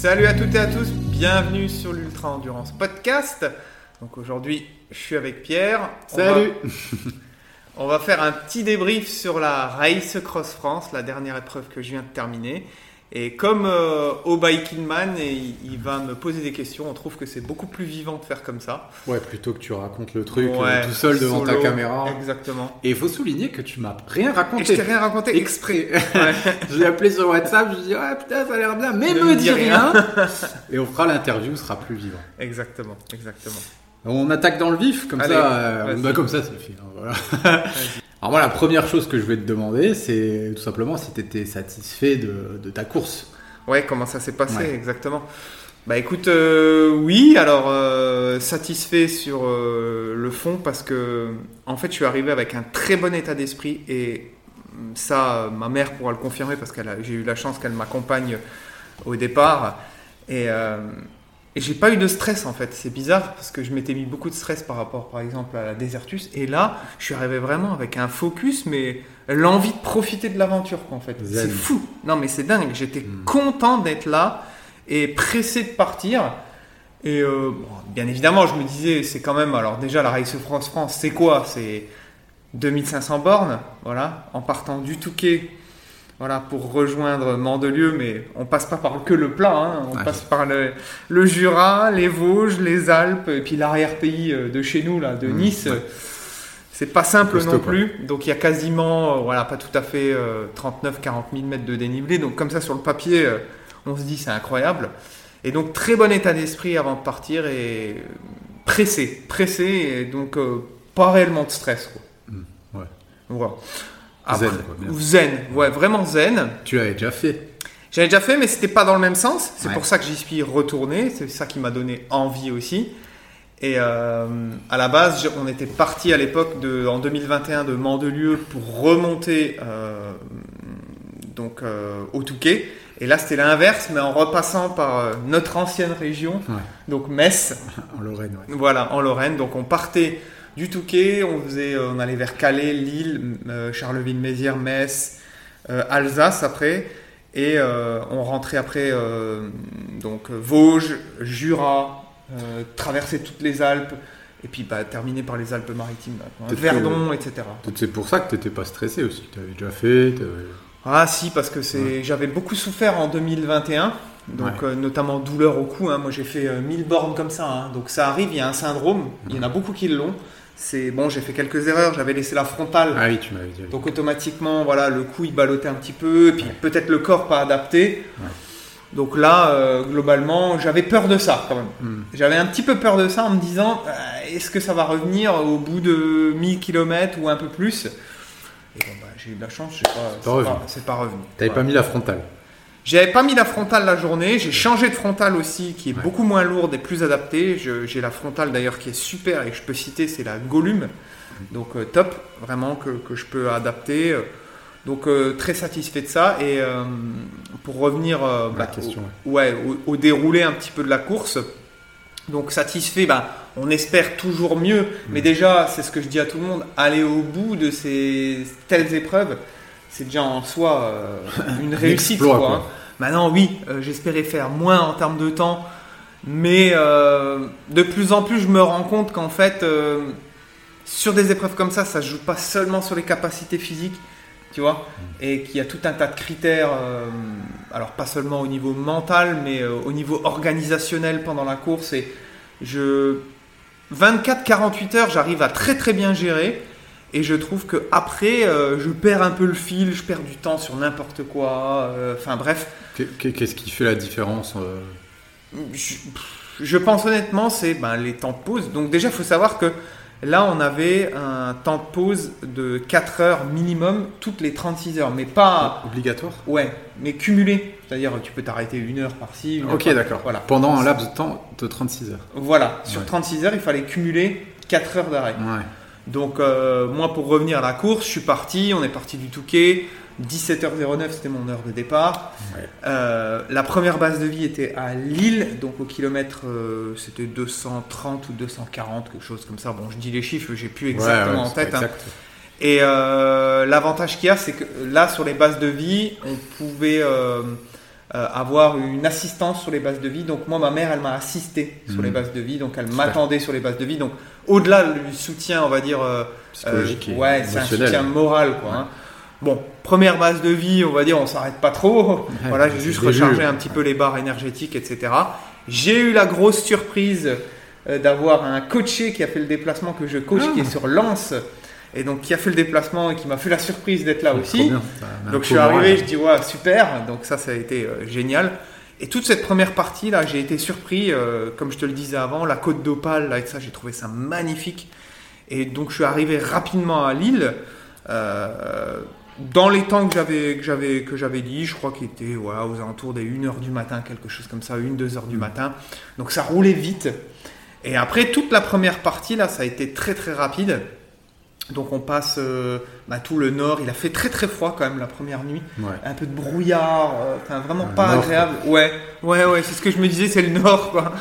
Salut à toutes et à tous, bienvenue sur l'Ultra Endurance Podcast. Donc aujourd'hui, je suis avec Pierre. On Salut va- On va faire un petit débrief sur la Race Cross France, la dernière épreuve que je viens de terminer. Et comme euh, au Biking Man, et il, il va me poser des questions, on trouve que c'est beaucoup plus vivant de faire comme ça. Ouais, plutôt que tu racontes le truc Ouais, euh, tout seul devant ta caméra. Exactement. Et il faut souligner que tu m'as rien Et je raconté. t'ai rien raconté exprès. Ouais. je l'ai appelé sur WhatsApp, je lui ai dit ouais putain ça a l'air bien, mais Ne me dis rien. Et on fera l'interview, sera plus vivant. exactement, exactement. On attaque dans le vif, comme Allez, ça, euh, bah, comme ça c'est fait. hein, voilà. Alors moi la première chose que je vais te demander, c'est tout simplement si tu étais satisfait de, de ta course. Ouais, comment ça s'est passé Ouais. exactement Bah écoute, euh, oui, alors euh, satisfait sur euh, le fond parce que en fait je suis arrivé avec un très bon état d'esprit et ça, ma mère pourra le confirmer parce que j'ai eu la chance qu'elle m'accompagne au départ et, et j'ai pas eu de stress en fait. C'est bizarre parce que je m'étais mis beaucoup de stress par rapport par exemple à la Desertus et là je suis arrivé vraiment avec un focus mais l'envie de profiter de l'aventure quoi, en fait. C'est fou. Non mais c'est dingue. J'étais Mm. content d'être là et pressé de partir. Et euh, bon, bien évidemment, je me disais, c'est quand même. Alors, déjà, la Race France France, c'est quoi? C'est 2500 bornes, voilà, en partant du Touquet, voilà, pour rejoindre Mandelieu, mais on passe pas par que le plat, hein, on Ouais. passe par le, le Jura, les Vosges, les Alpes, et puis l'arrière-pays euh, de chez nous, là, de Mmh, Nice. ouais. C'est pas simple non quoi. plus. Donc il y a quasiment, euh, voilà, pas tout à fait 39-40 000 mètres de dénivelé. Donc comme ça sur le papier, euh, on se dit c'est incroyable. Et donc très bon état d'esprit avant de partir et euh, pressé, pressé et donc euh, pas réellement de stress. Quoi. Mm, ouais. Voilà. Zen, quoi, zen, ouais, vraiment zen. Tu l'avais déjà fait. J'avais déjà fait, mais c'était pas dans le même sens. C'est Ouais. pour ça que j'y suis retourné. C'est ça qui m'a donné envie aussi. Et euh, à la base, on était parti à l'époque de, en 2021 de Mandelieu pour remonter euh, donc euh, au Touquet. Et là, c'était l'inverse, mais en repassant par notre ancienne région, Ouais. donc Metz. En Lorraine, ouais. Voilà, en Lorraine. Donc on partait du Touquet, on faisait, euh, on allait vers Calais, Lille, euh, Charleville-Mézières, Metz, euh, Alsace après, et on rentrait après donc Vosges, Jura, traverser toutes les Alpes, et puis bah, terminer par les Alpes-Maritimes. Peut-être Verdon, etc. C'est pour ça que t'étais pas stressé aussi. Tu avais déjà fait. Ah si, parce que c'est, j'avais beaucoup souffert en 2021. Donc Ouais. euh, notamment douleur au cou. hein. Moi j'ai fait euh, 1000 bornes comme ça. hein. Donc ça arrive, il y a un syndrome. Il y en a beaucoup qui l'ont. C'est bon, j'ai fait quelques erreurs. J'avais laissé la frontale. Ah oui, tu m'avais dit. Donc automatiquement, voilà, le cou il ballottait un petit peu. Et puis Ouais. peut-être le corps pas adapté. Ouais. Donc là, euh, globalement, j'avais peur de ça quand même. Mm. J'avais un petit peu peur de ça en me disant euh, est-ce que ça va revenir au bout de 1000 km ou un peu plus? Et bon, bah, j'ai eu de la chance, c'est pas, pas- c'est pas revenu. T'avais Voilà. pas mis la frontale. J'avais pas mis la frontale la journée, j'ai changé de frontale aussi qui est Ouais. beaucoup moins lourde et plus adaptée. J'ai la frontale d'ailleurs qui est super et que je peux citer, c'est la Gollum. Donc euh, top, vraiment que, que je peux adapter. Donc euh, très satisfait de ça. Et euh, pour revenir euh, La bah, question, au, ouais, au, au déroulé un petit peu de la course, donc satisfait, bah, on espère toujours mieux. Mais déjà, c'est ce que je dis à tout le monde, aller au bout de ces telles épreuves, c'est déjà en soi euh, une réussite. exploit, quoi, quoi. hein. Maintenant, oui, euh, j'espérais faire moins en termes de temps, mais euh, de plus en plus, je me rends compte qu'en fait, sur des épreuves comme ça, ça se joue pas seulement sur les capacités physiques, tu vois, et qu'il y a tout un tas de critères, alors pas seulement au niveau mental, mais au niveau organisationnel pendant la course. Et je 24-48 heures, j'arrive à très très bien gérer. Et je trouve que après, euh, je perds un peu le fil, je perds du temps sur n'importe quoi. euh, Enfin bref, Qu'est- qu'est- Qu'est-ce qui fait la différence euh, je, je pense honnêtement, c'est ben, les temps de pause. Donc déjà, il faut savoir que là, on avait un temps de pause de 4 heures minimum toutes les 36 heures, mais pas... Obligatoire? Ouais, mais cumulé. C'est-à-dire, tu peux t'arrêter une heure par-ci. une heure Ok, par- d'accord. Voilà. Pendant un laps de temps de 36 heures. Voilà, sur Ouais. 36 heures, il fallait cumuler 4 heures d'arrêt. Ouais. Donc euh, moi pour revenir à la course, je suis parti, on est parti du Touquet, 17h09 c'était mon heure de départ. Ouais. Euh, la première base de vie était à Lille, donc au kilomètre euh, c'était 230 ou 240, quelque chose comme ça. Bon je dis les chiffres, j'ai plus exactement Ouais, ouais, en tête. hein. Et l'avantage qu'il y a, c'est que là, sur les bases de vie, on pouvait euh, avoir une assistance sur les bases de vie. Donc moi, ma mère, elle m'a assisté sur les bases de vie, donc elle m'attendait sur les bases de vie. Donc au-delà du soutien, on va dire, euh, Psychologique euh, ouais, c'est un soutien moral, quoi. hein. Bon, première base de vie, on va dire, on s'arrête pas trop. voilà, j'ai juste rechargé un petit peu les barres énergétiques, etc. J'ai eu la grosse surprise euh, d'avoir un coaché qui a fait le déplacement que je coach, Ah. qui est sur Lens, et donc qui a fait le déplacement et qui m'a fait la surprise d'être là Trop aussi. bien, Donc je suis arrivé, je dis ouais super, donc ça ça a été euh, génial. Et toute cette première partie là, j'ai été surpris, euh, comme je te le disais avant, la côte d'Opale, là et ça j'ai trouvé ça magnifique. Et donc je suis arrivé rapidement à Lille, euh, dans les temps que j'avais que j'avais que j'avais dit, je crois qu'il était voilà, aux alentours des 1h du matin, quelque chose comme ça, 1-2 heures du matin. Donc ça roulait vite. Et après toute la première partie là, ça a été très très rapide. Donc on passe euh, bah, tout le nord. Il a fait très très froid quand même la première nuit. Ouais. Un peu de brouillard, euh, vraiment Le pas nord, agréable. Ouais, ouais, ouais, c'est ce que je me disais, c'est le nord quoi.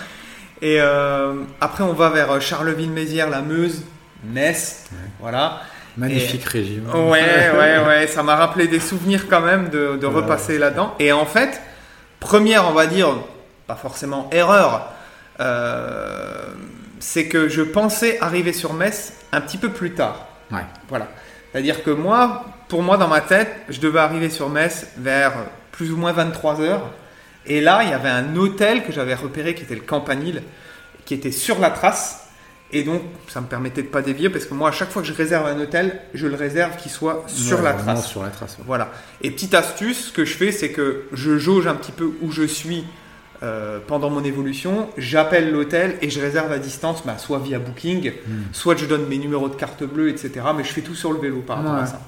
Et euh, après on va vers Charleville-Mézières, la Meuse, Metz, voilà. Magnifique régime. Ouais, ouais, ouais, ça m'a rappelé des souvenirs quand même de, de repasser là-dedans. Et en fait, première, on va dire, pas forcément erreur, c'est que je pensais arriver sur Metz un petit peu plus tard. Ouais. Voilà. C'est-à-dire que moi, pour moi, dans ma tête, je devais arriver sur Metz vers plus ou moins 23 heures. Et là, il y avait un hôtel que j'avais repéré qui était le Campanile, qui était sur la trace. Et donc, ça me permettait de pas dévier parce que moi, à chaque fois que je réserve un hôtel, je le réserve qu'il soit sur Ouais, la trace. Sur la trace. ouais. Voilà. Et petite astuce, ce que je fais, c'est que je jauge un petit peu où je suis euh, pendant mon évolution. J'appelle l'hôtel et je réserve à distance, bah, soit via Booking, Hmm. soit je donne mes numéros de carte bleue, etc. Mais je fais tout sur le vélo par rapport Ouais. à ça.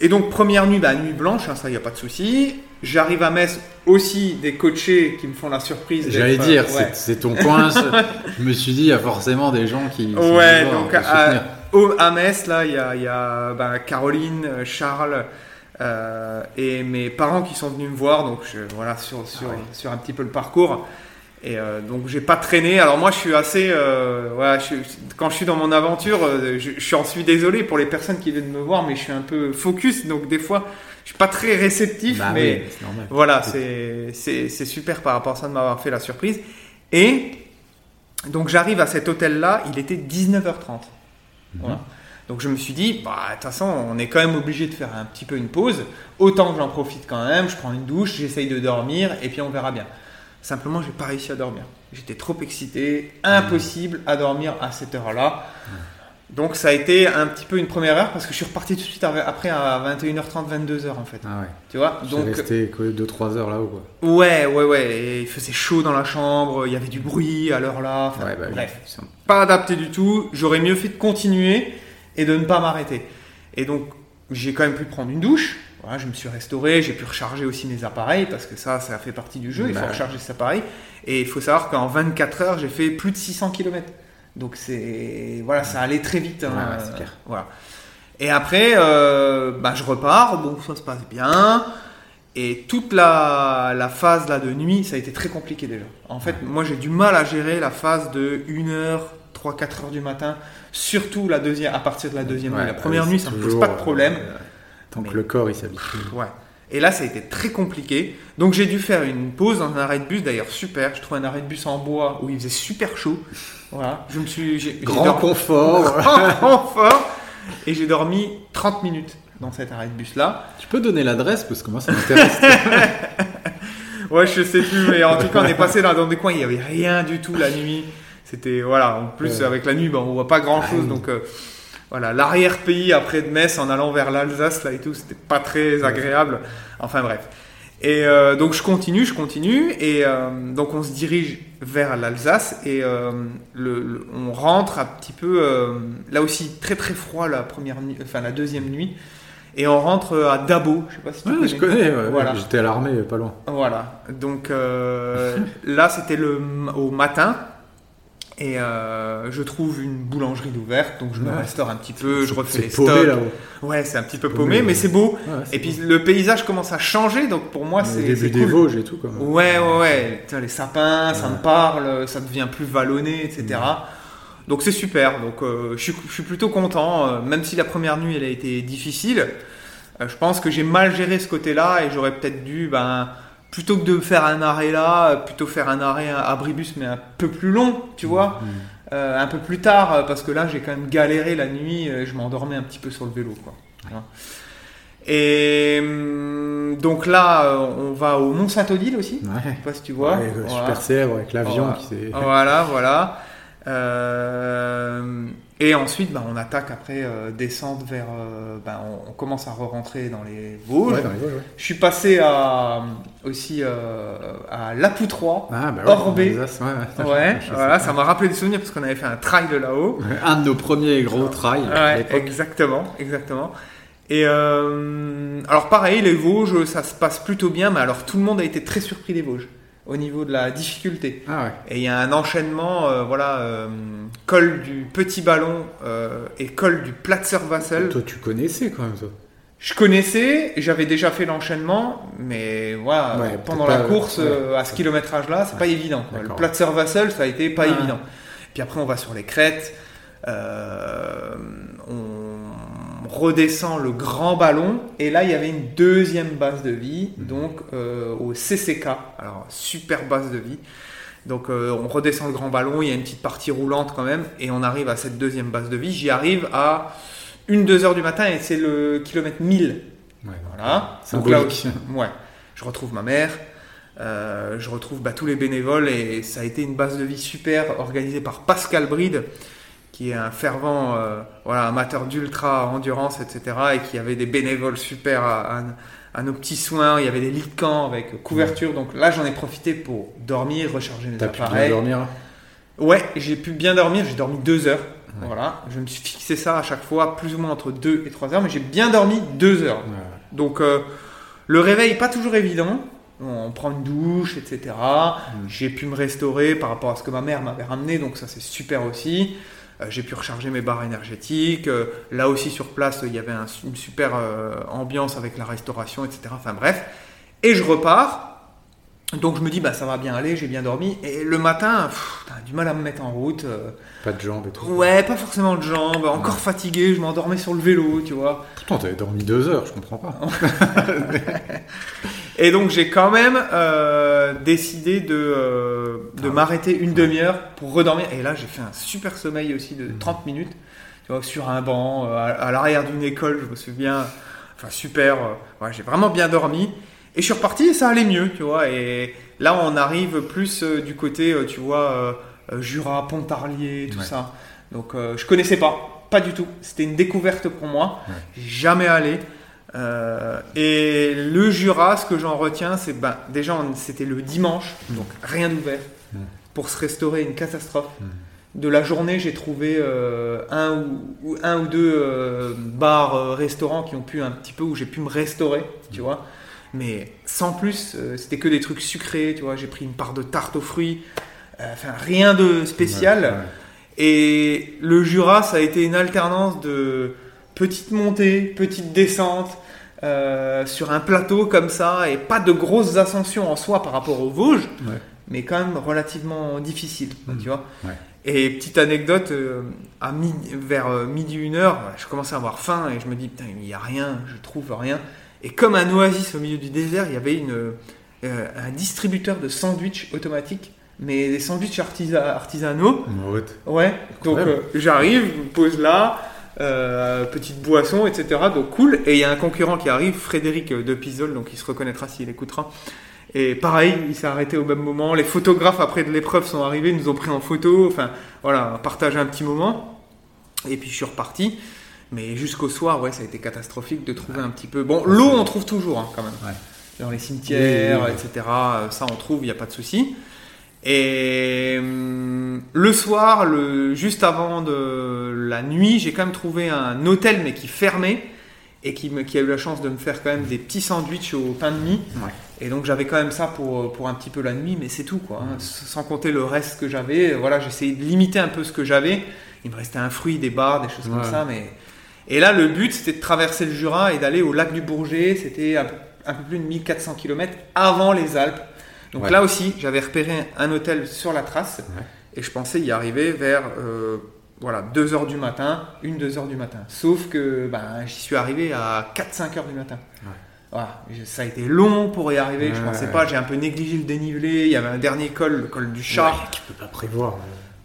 Et donc, première nuit, bah, nuit blanche, hein, ça, il n'y a pas de souci. J'arrive à Metz aussi des coachés qui me font la surprise. J'allais euh, dire, ouais. c'est- ton coin. je me suis dit, il y a forcément des gens qui. sont Ouais, donc à, Metz, là, il y a, y a, ben, Caroline, euh, Charles euh, et mes parents qui sont venus me voir, donc je, voilà, sur, sur, Ah ouais. sur un petit peu le parcours. Et euh, donc j'ai pas traîné. Alors moi je suis assez, euh, voilà, je quand je suis dans mon aventure, euh, je, je suis en suis désolé pour les personnes qui viennent me voir, mais je suis un peu focus, donc des fois je suis pas très réceptif, Bah mais oui, normal. voilà, c'est super par rapport à ça de m'avoir fait la surprise. Et donc j'arrive à cet hôtel-là, il était 19h30. Voilà. Donc je me suis dit, bah de toute façon, on est quand même obligé de faire un petit peu une pause. Autant que j'en profite quand même, je prends une douche, j'essaye de dormir et puis on verra bien. Simplement, j'ai pas réussi à dormir. J'étais trop excité, impossible à dormir à cette heure-là. Donc ça a été un petit peu une première heure parce que je suis reparti tout de suite après à 21h30, 22h en fait. Ah ouais. Tu vois? Donc resté 2-3 heures là-haut. Quoi. Ouais, ouais, ouais. Et il faisait chaud dans la chambre, il y avait du bruit à l'heure là. Enfin, Ouais, bah, bref, pas adapté du tout. J'aurais mieux fait de continuer et de ne pas m'arrêter. Et donc, j'ai quand même pu prendre une douche. Voilà, je me suis restauré, j'ai pu recharger aussi mes appareils parce que ça, ça fait partie du jeu. Il Bah faut ouais. recharger ses appareils. Et il faut savoir qu'en 24 heures, j'ai fait plus de 600 km. Donc c'est voilà, ça allait très vite. hein. Clair. Voilà. Et après, euh, bah, je repars. Bon, ça se passe bien. Et toute la, la phase là de nuit, ça a été très compliqué déjà. En fait, moi j'ai du mal à gérer la phase de 1h, 3, 4 heures du matin, surtout la deuxième, à partir de la deuxième Ouais, nuit. La première oui, nuit, ça me pose pas de problème. euh, Mais- que le corps il s'habitue. Ouais. Et là, ça a été très compliqué. Donc j'ai dû faire une pause dans un arrêt de bus, d'ailleurs super. Je trouve un arrêt de bus en bois où il faisait super chaud. Voilà. Je me suis. j'ai- Grand dormi- confort. Grand confort. Et j'ai dormi 30 minutes dans cet arrêt de bus là. tu peux donner l'adresse parce que moi ça m'intéresse. Ouais, je sais plus, mais en tout cas, on est passé dans, dans des coins, il y avait rien du tout la nuit. C'était, voilà, en plus, Ouais. avec la nuit, ben, on voit pas grand chose. Ah, donc, euh, voilà, l'arrière-pays après de Metz en allant vers l'Alsace, là et tout, c'était pas très agréable. Enfin, bref. Et euh, donc, je continue, je continue. Et euh, donc, on se dirige vers l'Alsace et euh, le, le- on rentre un petit peu, là aussi, très très froid la première nuit, enfin, la deuxième nuit. Et on rentre à Dabo, je sais pas si tu Ouais, je connais, ouais, Voilà. j'étais à l'armée pas loin. Voilà, donc là c'était le au matin et euh, je trouve une boulangerie d'ouverte, donc je me Ouais. restaure un petit peu, je refais les paumé stocks. là-haut. Ouais, c'est un petit peu paumé, paumé, mais ouais. c'est beau. Ouais, Et puis le paysage commence à changer, donc pour moi c'est début des. Vosges et tout. Quoi. Ouais, ouais, ouais. Les sapins, ça Ouais. me parle, ça devient plus vallonné, etc. Donc c'est super. Donc euh, je, suis, je suis plutôt content, euh, même si la première nuit elle a été difficile. je pense que j'ai mal géré ce côté-là et j'aurais peut-être dû ben, plutôt que de faire un arrêt là, plutôt faire un arrêt à Bribus, mais un peu plus long, tu vois, Mm. euh, un peu plus tard, parce que là j'ai quand même galéré la nuit, euh, je m'endormais un petit peu sur le vélo, quoi. Et hum, donc là, euh, on va au Mont Saint-Odile aussi. Ouais. Je sais pas si tu vois. Ouais, euh, Voilà. Super célèbre avec l'avion Voilà. qui s'est. Voilà, voilà. Euh, et ensuite, bah, on attaque après euh, descendre vers. euh, bah, on, on commence à re-rentrer dans les Vosges. Ouais, dans les Vosges, ouais. Je suis passé à, aussi euh, à Lapoutroie. Ah, bah ouais, Orbé. ouais, voilà, ça m'a rappelé des souvenirs parce qu'on avait fait un trail de là-haut. Un de nos premiers gros trails exactement, exactement. Et euh, alors pareil, les Vosges, ça se passe plutôt bien, mais alors tout le monde a été très surpris des Vosges au niveau de la difficulté. Ah ouais. Et il y a un enchaînement, euh, voilà, euh, col du petit ballon euh, et col du Platzer Vassel. Toi, tu connaissais quand même, toi. Je connaissais, j'avais déjà fait l'enchaînement, mais voilà, Ouais, pendant la course ouais. euh, à ce kilométrage-là, c'est pas évident. quoi. Le. Platzer Vassel, ça a été pas Ouais. évident. Puis après, on va sur les crêtes, on redescend le grand ballon, et là, il y avait une deuxième base de vie, Mhm. donc euh, au CCK, alors super base de vie. Donc euh, on redescend le grand ballon, il y a une petite partie roulante quand même, et on arrive à cette deuxième base de vie. J'y arrive à 1-2 heures du matin, et c'est le kilomètre 1000. Ouais, Voilà. Donc là ouais. Je retrouve ma mère, euh, je retrouve bah, tous les bénévoles et ça a été une base de vie super organisée par Pascal Bride, qui est un fervent euh, voilà, amateur d'ultra endurance, etc. et qui avait des bénévoles super à, à- à nos petits soins. Il y avait des lits de camp avec couverture. Donc là, j'en ai profité pour dormir, recharger mes T'as pu bien appareils. dormir Ouais, j'ai pu bien dormir, j'ai dormi deux heures. Ouais. Voilà, je me suis fixé ça à chaque fois, plus ou moins entre deux et trois heures, mais j'ai bien dormi deux heures. Ouais. Donc euh, le réveil pas toujours évident. On prend une douche, etc. Mm. J'ai pu me restaurer par rapport à ce que ma mère m'avait ramené, donc ça c'est super aussi. Euh, j'ai pu recharger mes barres énergétiques. Euh, là aussi sur place, il y avait un- une super euh, ambiance avec la restauration, etc. Enfin bref. Et je repars. Donc je me dis, bah ça va bien aller, j'ai bien dormi. Et le matin, pff, t'as du mal à me mettre en route. euh, Pas de jambes et tout. ouais, pas forcément de jambes, encore fatigué, je m'endormais sur le vélo, tu vois. Pourtant, t'avais dormi deux heures, je comprends pas. Et donc j'ai quand même euh, décidé de, euh, de Ah. m'arrêter une demi-heure pour redormir. Et là j'ai fait un super sommeil aussi de Mhm. 30 minutes, tu vois, sur un banc, à, à l'arrière d'une école, je me souviens. Enfin super, ouais, j'ai vraiment bien dormi. Et je suis reparti et ça allait mieux, tu vois. Et là on arrive plus euh, du côté, euh, tu vois, euh, Jura, Pontarlier, tout Ouais. ça. Donc euh, je connaissais pas, pas du tout. C'était une découverte pour moi. Ouais. Jamais allé. Euh, et le Jura, ce que j'en retiens, c'est ben, déjà c'était le dimanche, Mm. donc rien d'ouvert. Mm. Pour se restaurer, une catastrophe. Mm. De la journée, j'ai trouvé euh, un, ou, un ou deux euh, bars, euh, restaurants qui ont pu un petit peu où j'ai pu me restaurer, tu vois. Mais sans plus, euh, c'était que des trucs sucrés, tu vois. J'ai pris une part de tarte aux fruits, euh, enfin rien de spécial. Ouais, ouais. Et le Jura, ça a été une alternance de petites montées, petites descentes euh, sur un plateau comme ça, et pas de grosses ascensions en soi par rapport aux Vosges, Ouais. mais quand même relativement difficile, Mhm. tu vois. Et petite anecdote, euh, à vers midi une heure, je commençais à avoir faim et je me dis putain il n'y a rien, je trouve rien. Et comme un oasis au milieu du désert, il y avait une, euh, un distributeur de sandwichs automatiques, mais des sandwichs artisa- artisanaux. Ouais. Donc euh, j'arrive, je me pose là, euh, petite boisson, etc. Donc cool. Et il y a un concurrent qui arrive, Frédéric de Pisol, donc il se reconnaîtra s'il écoutera. Et pareil, il s'est arrêté au même moment. Les photographes après de l'épreuve sont arrivés, nous ont pris en photo. Enfin, voilà, partagé un petit moment. Et puis je suis reparti. Mais jusqu'au soir, ouais, ça a été catastrophique de trouver un petit peu. Bon, l'eau, on trouve toujours hein, quand même. Ouais. Dans les cimetières, Oui, oui, oui. etc. euh, Ça, on trouve, il n'y a pas de souci. Et hum, le soir, le, juste avant de la nuit, j'ai quand même trouvé un hôtel, mais qui fermait et qui, me- qui a eu la chance de me faire quand même des petits sandwichs au pain de mie. Ouais. Et donc j'avais quand même ça pour, pour un petit peu la nuit, mais c'est tout quoi. hein. Sans compter le reste que j'avais. Voilà, j'essayais de limiter un peu ce que j'avais. Il me restait un fruit, des barres, des choses comme ça, mais. Et là, le but, c'était de traverser le Jura et d'aller au lac du Bourget. C'était un, peu- un peu plus de 1400 km avant les Alpes. Donc Ouais. là aussi, j'avais repéré un hôtel sur la trace Ouais. et je pensais y arriver vers euh, voilà, 2 heures du matin, 1-2 heures du matin. Sauf que ben, j'y suis arrivé à 4-5 heures du matin. Voilà, ça a été long pour y arriver. je Ouais. pensais pas, j'ai un peu négligé le dénivelé. Il y avait un dernier col, le col du chat. Tu peux pas prévoir.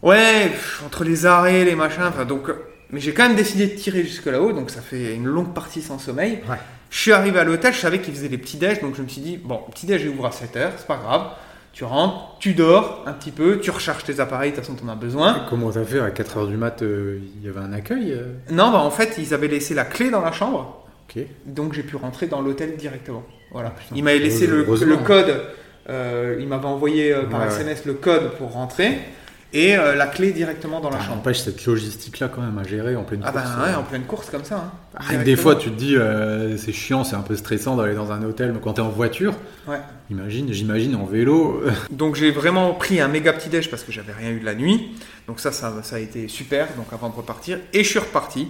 Ouais, pff, entre les arrêts, les machins, donc. Mais j'ai quand même décidé de tirer jusque là-haut, donc ça fait une longue partie sans sommeil. Ouais. Je suis arrivé à l'hôtel, je savais qu'ils faisaient les petits déj, donc je me suis dit, bon, petit déj, il ouvre à 7h, c'est pas grave. Tu rentres, tu dors un petit peu, tu recharges tes appareils, de toute façon, t'en as besoin. Comment t'as fait à 4h du mat euh, Il y avait un accueil euh Non, bah en fait, ils avaient laissé la clé dans la chambre, Ok. donc j'ai pu rentrer dans l'hôtel directement. Voilà. putain. il m'avait laissé le, code, euh, il m'avait envoyé euh, par Ouais, ouais. SMS le code pour rentrer et euh, la clé directement dans la Ça chambre. n'empêche cette logistique-là quand même à gérer en pleine Ah bah course. ouais, euh. en pleine course comme ça. hein. Ah, Des fois, tu te dis, euh, c'est chiant, c'est un peu stressant d'aller dans un hôtel, mais quand t'es en voiture, Ouais. imagine, j'imagine en vélo. Donc j'ai vraiment pris un méga petit déj parce que j'avais rien eu de la nuit. Donc ça, ça, ça a été super. Donc avant de repartir, et je suis reparti.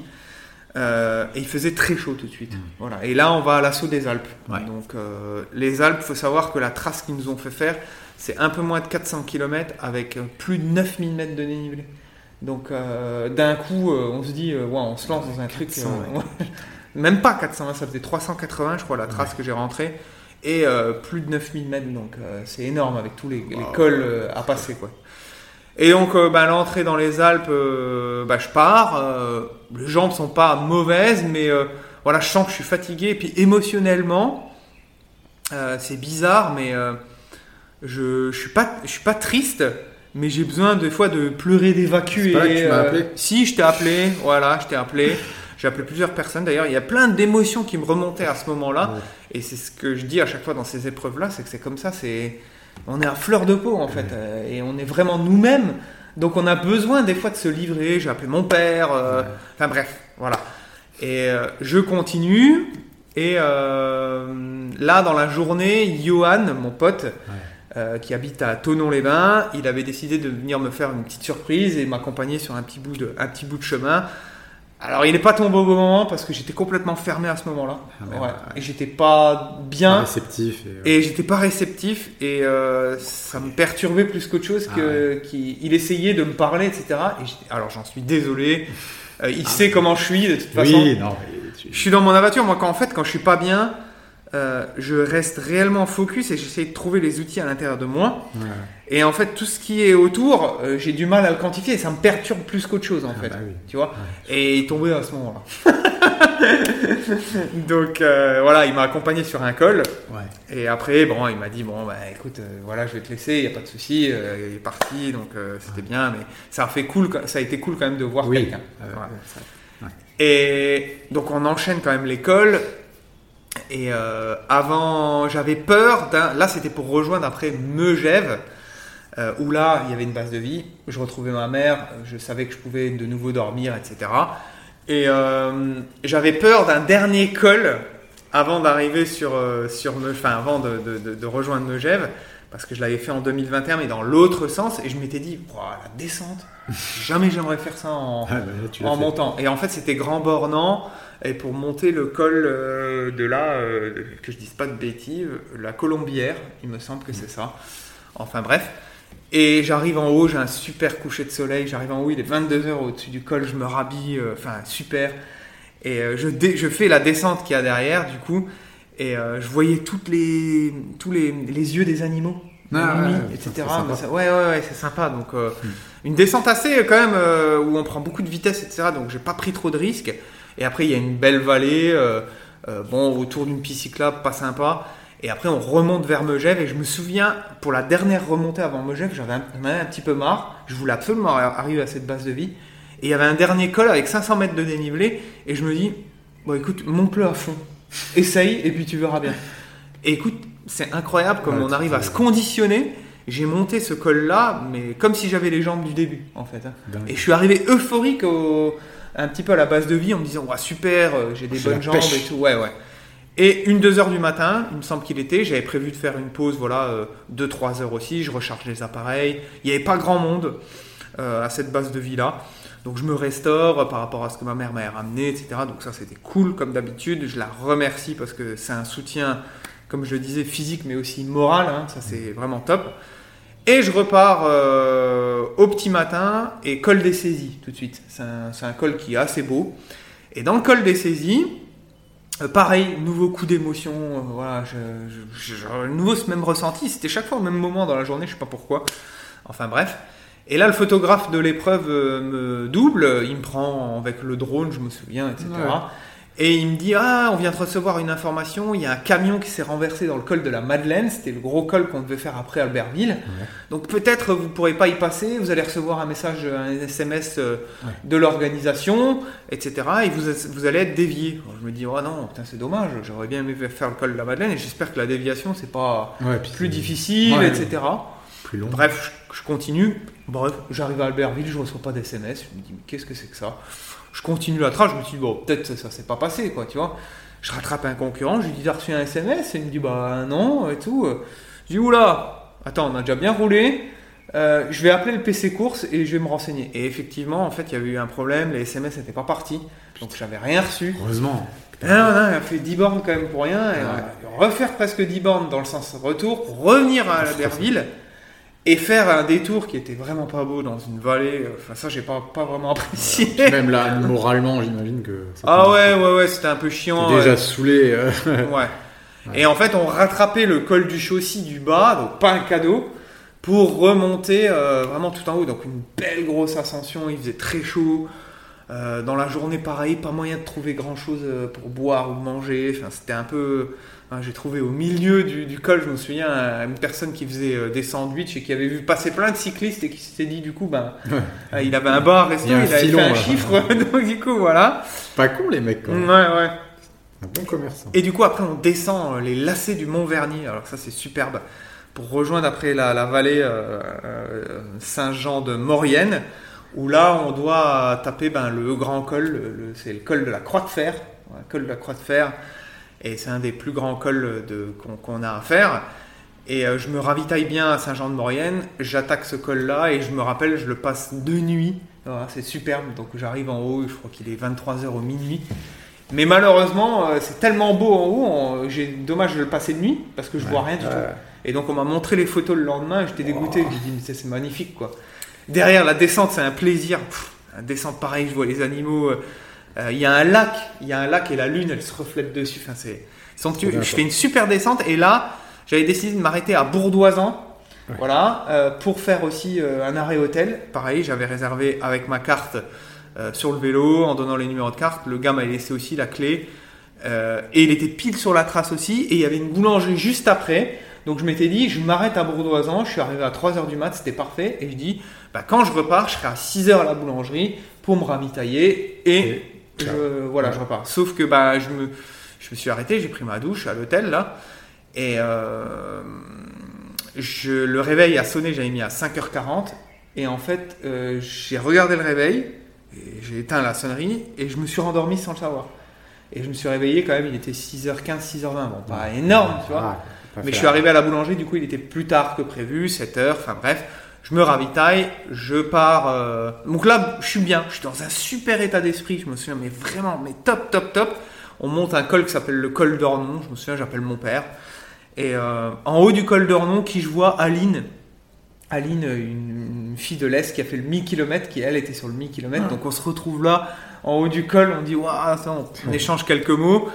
Euh, et il faisait très chaud tout de suite. Voilà. Et là, on va à l'assaut des Alpes. Ouais. Donc euh, les Alpes, faut savoir que la trace qu'ils nous ont fait faire, c'est un peu moins de 400 km avec euh, plus de 9000 mètres de dénivelé. Donc euh, d'un coup, euh, on se dit, euh, ouais, on se lance dans un truc. 400, ouais. Même pas 400, ça faisait 380, je crois, la trace que j'ai rentrée. Et plus de 9000 mètres, donc c'est énorme avec tous les, cols à passer. Quoi. Et donc, bah, l'entrée dans les Alpes, bah, je pars. les jambes sont pas mauvaises, mais voilà, je sens que je suis fatigué. Et puis émotionnellement, c'est bizarre, mais je, je suis pas, je suis pas triste. Mais j'ai besoin des fois de pleurer, d'évacuer. Pas là que tu m'as euh, appelé Si, je t'ai appelé. Voilà, je t'ai appelé. J'ai appelé plusieurs personnes. D'ailleurs, il y a plein d'émotions qui me remontaient à ce moment-là. Ouais. Et c'est ce que je dis à chaque fois dans ces épreuves-là, c'est que c'est comme ça, c'est on est à fleur de peau en fait, euh, et on est vraiment nous-mêmes. Donc on a besoin des fois de se livrer. J'ai appelé mon père. euh, Ouais. Enfin bref, voilà. Et euh, je continue. Et euh, là, dans la journée, Johan, mon pote, euh, qui habite à Tonon-les-Bains, il avait décidé de venir me faire une petite surprise et m'accompagner sur un petit bout de, un petit bout de chemin. Alors, il n'est pas tombé au bon moment parce que j'étais complètement fermé à ce moment-là. Ah, Ouais. ouais. Et j'étais pas bien. réceptif. Et, euh, Et j'étais pas réceptif et euh, ça me perturbait plus qu'autre chose Ah que qu'il il essayait de me parler etc. Et alors j'en suis désolé. Euh, il sait comment je suis de toute façon. oui, non, mais Je suis dans mon aventure. Moi, quand en fait, quand je suis pas bien, euh, je reste réellement focus et j'essaie de trouver les outils à l'intérieur de moi. ouais. Et en fait, tout ce qui est autour, euh, j'ai du mal à le quantifier et ça me perturbe plus qu'autre chose en Ah fait. bah oui. Tu vois Et tombé à ce moment-là. Donc euh, voilà, il m'a accompagné sur un col. Ouais. Et après, bon, il m'a dit bon, bah écoute, voilà, je vais te laisser, il y a pas de souci. il est parti, donc c'était bien, mais ça a fait cool, ça a été cool quand même de voir Oui. quelqu'un. Voilà. Et donc on enchaîne quand même l'école. Et euh, avant, j'avais peur d'un. Là, c'était pour rejoindre après Megève, euh, où là, il y avait une base de vie. Je retrouvais ma mère, je savais que je pouvais de nouveau dormir, etc. Et euh, j'avais peur d'un dernier col avant d'arriver sur, sur Me- enfin, avant de, de- de- de rejoindre Megève, parce que je l'avais fait en 2021, mais dans l'autre sens. Et je m'étais dit, la descente, jamais j'aimerais faire ça en, Ah, bah, là, en montant. Et en fait, c'était grand bornant. Et pour monter le col euh, de là, euh, que je dise pas de bêtises, la Colombière, il me semble que c'est ça. Enfin bref. Et j'arrive en haut, j'ai un super coucher de soleil. J'arrive en haut, il est 22h au-dessus du col, je me rhabille, euh, enfin super. Et je, fais la descente qu'il y a derrière, du coup. Et je voyais toutes les, tous les, les yeux des animaux, Ah, ouais, etc. ça- ouais, ouais, ouais, c'est sympa. Donc, euh, une descente assez quand même euh, où on prend beaucoup de vitesse, etc. Donc, j'ai pas pris trop de risques. Et après, il y a une belle vallée, euh, euh, bon, autour d'une piste cyclable, pas sympa. Et après, on remonte vers Megève. Et je me souviens, pour la dernière remontée avant Megève, j'avais un, j'en avais un petit peu marre. Je voulais absolument arriver à cette base de vie. Et il y avait un dernier col avec 500 mètres de dénivelé. Et je me dis, bon, écoute, monte-le à fond. Essaye, et puis tu verras bien. Et écoute, c'est incroyable comme Ouais, on arrive à se conditionner. J'ai monté ce col-là, mais comme si j'avais les jambes du début, en fait. hein. Et je suis arrivé euphorique au- un petit peu à la base de vie en me disant, ouais, super, euh, j'ai des bonnes jambes pêche. et tout. Ouais, ouais. Et une, deux heures du matin, il me semble qu'il était, j'avais prévu de faire une pause, voilà, euh, deux, trois heures aussi, je recharge les appareils. Il n'y avait pas grand monde euh, à cette base de vie-là. Donc je me restaure par rapport à ce que ma mère m'avait ramené, etc. Donc ça c'était cool comme d'habitude. Je la remercie parce que c'est un soutien, comme je le disais, physique mais aussi moral. hein. Ça c'est vraiment top. Et je repars euh, au petit matin et col des saisies tout de suite. C'est un, col qui est assez beau. Et dans le col des saisies, Euh, pareil, nouveau coup d'émotion, euh, voilà, nouveau ce même ressenti, c'était chaque fois au même moment dans la journée, je sais pas pourquoi. Enfin bref. Et là, le photographe de l'épreuve me double, il me prend avec le drone, je me souviens, etc. Et il me dit Ah, on vient de recevoir une information, il y a un camion qui s'est renversé dans le col de la Madeleine, c'était le gros col qu'on devait faire après Albertville. Donc peut-être vous pourrez pas y passer, vous allez recevoir un message, un SMS euh, Ouais. de l'organisation, etc. Et vous, vous allez être dévié. Alors, je me dis Oh non, putain, c'est dommage, j'aurais bien aimé faire le col de la Madeleine et j'espère que la déviation c'est pas Ouais, plus difficile, etc. Plus long. Bref, je, continue. Bref, j'arrive à Albertville, je reçois pas d'SMS. Je me dis, mais qu'est-ce que c'est que ça? Je continue la trace, je me suis dit, bon, peut-être ça, ça s'est pas passé, quoi, tu vois. Je rattrape un concurrent, je lui dis, t'as reçu un SMS Et il me dit, bah non, et tout. Je dis, oula, attends, on a déjà bien roulé. Euh, je vais appeler le PC course et je vais me renseigner. Et effectivement, en fait, il y avait eu un problème, les SMS n'étaient pas partis. Donc j'avais rien reçu. Heureusement. Non, non, il a fait 10 bornes quand même pour rien. Et Ouais. on refaire presque 10 bornes dans le sens retour pour revenir à Albertville et faire un détour qui était vraiment pas beau dans une vallée. Enfin, ça, j'ai pas, pas vraiment apprécié. Même là, moralement, j'imagine que. Ah ouais, ouais, ouais, c'était un peu chiant. déjà saoulé. euh, Ouais. Et en fait, on rattrapait le col du Chaussy du bas, donc pas un cadeau, pour remonter euh, vraiment tout en haut. Donc une belle grosse ascension, il faisait très chaud. Euh, dans la journée, pareil, pas moyen de trouver grand chose pour boire ou manger. Enfin, c'était un peu. enfin, J'ai trouvé au milieu du, du col, je me souviens, euh, une personne qui faisait euh, des sandwichs et qui avait vu passer plein de cyclistes et qui s'était dit, du coup, ben, euh, il avait un bar, Il il avait filon, fait un chiffre. donc, du coup, voilà. Pas con, les mecs, quand Ouais, même. ouais. Un bon commerçant. Et du coup, après, on descend euh, les lacets du Mont Vernier. Alors, ça, c'est superbe. Pour rejoindre après la, la vallée euh, euh, Saint-Jean de Maurienne, où là, on doit taper ben, le grand col. c'est le col de la Croix de Fer. Ouais, col de la Croix de Fer. Et c'est un des plus grands cols qu'on, a à faire. Et euh, je me ravitaille bien à Saint-Jean de Maurienne. J'attaque ce col-là et je me rappelle, je le passe de nuit. Voilà, c'est superbe. Donc, j'arrive en haut, je crois qu'il est 23h au minuit. Mais malheureusement, euh, c'est tellement beau en haut, on- j'ai dommage de le passer de nuit parce que je vois rien du Ouais. tout. Et donc on m'a montré les photos le lendemain, et j'étais dégoûté, j'ai dit mais ça, c'est magnifique quoi. Derrière la descente, c'est un plaisir. Pff, la descente pareil, je vois les animaux. euh, euh, Il y a un lac, il y a un lac et la lune, elle se reflète dessus. Enfin c'est, somptueux. je fais une super descente et là, j'avais décidé de m'arrêter à Bourdoisan. Ouais. Voilà, euh, pour faire aussi euh, un arrêt hôtel. Pareil, j'avais réservé avec ma carte euh, sur le vélo, en donnant les numéros de carte. Le gars m'a laissé aussi la clé. Euh, et il était pile sur la trace aussi. Et il y avait une boulangerie juste après. Donc je m'étais dit, je m'arrête à Bourdoisan. Je suis arrivé à 3h du mat, c'était parfait. Et je dis, bah, quand je repars, je serai à 6h à la boulangerie pour me ravitailler. Et, Et je, ciao. voilà, je repars. Sauf que bah, je, me, je me suis arrêté, j'ai pris ma douche à l'hôtel là. Et euh, je, le réveil a sonné, j'avais mis à 5h40. Et en fait, euh, j'ai regardé le réveil, j'ai éteint la sonnerie, et je me suis rendormi sans le savoir. Et je me suis réveillé quand même, il était 6h15, 6h20. Bon, pas énorme, tu vois. Ah, Mais je suis arrivé à la boulangerie, du coup il était plus tard que prévu, 7h, enfin bref. Je me ravitaille, je pars. euh, Donc là, je suis bien, je suis dans un super état d'esprit, je me souviens, mais vraiment, mais top, top, top. On monte un col qui s'appelle le col d'Ornon, je me souviens, j'appelle mon père. Et euh, en haut du col d'Ornon, qui je vois Aline, Aline, une, une fille de l'Est qui a fait le 1000 km, qui elle était sur le 1000 km. Donc on se retrouve là, en haut du col, on dit, waouh, attends, on échange quelques mots.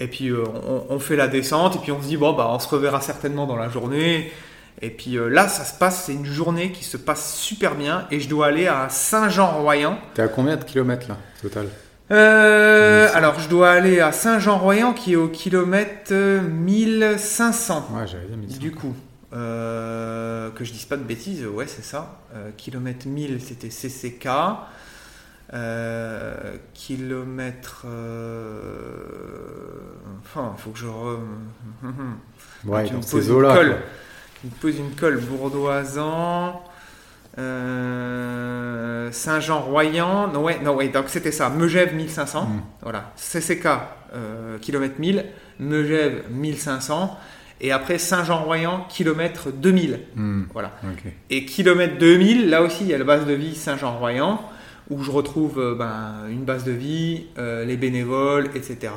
Et puis euh, on, on fait la descente, et puis on se dit, bon, bah, on se reverra certainement dans la journée. Et puis euh, là, ça se passe, c'est une journée qui se passe super bien, et je dois aller à Saint-Jean-Royan. T'es à combien de kilomètres là, total Euh, 1100. alors, je dois aller à Saint-Jean-Royan, qui est au kilomètre euh, 1500. Ouais, j'avais dit 1100. Du coup, euh, que je dise pas de bêtises, ouais, c'est ça. Euh, kilomètre 1000, c'était CCK. Euh, kilomètre. euh, Enfin, il faut que je. Re... Ouais, tu me poses une colle. Tu me poses une colle bourdoisan. euh, Saint-Jean-Royan, non ouais, non ouais, donc c'était ça, Megève 1500, Mm. voilà, CCK euh, kilomètre 1000, Megève 1500, et après Saint-Jean-Royan kilomètre 2000, Hmm, voilà. Et kilomètre 2000, là aussi il y a la base de vie Saint-Jean-Royan, où je retrouve euh, ben, une base de vie, euh, les bénévoles, etc.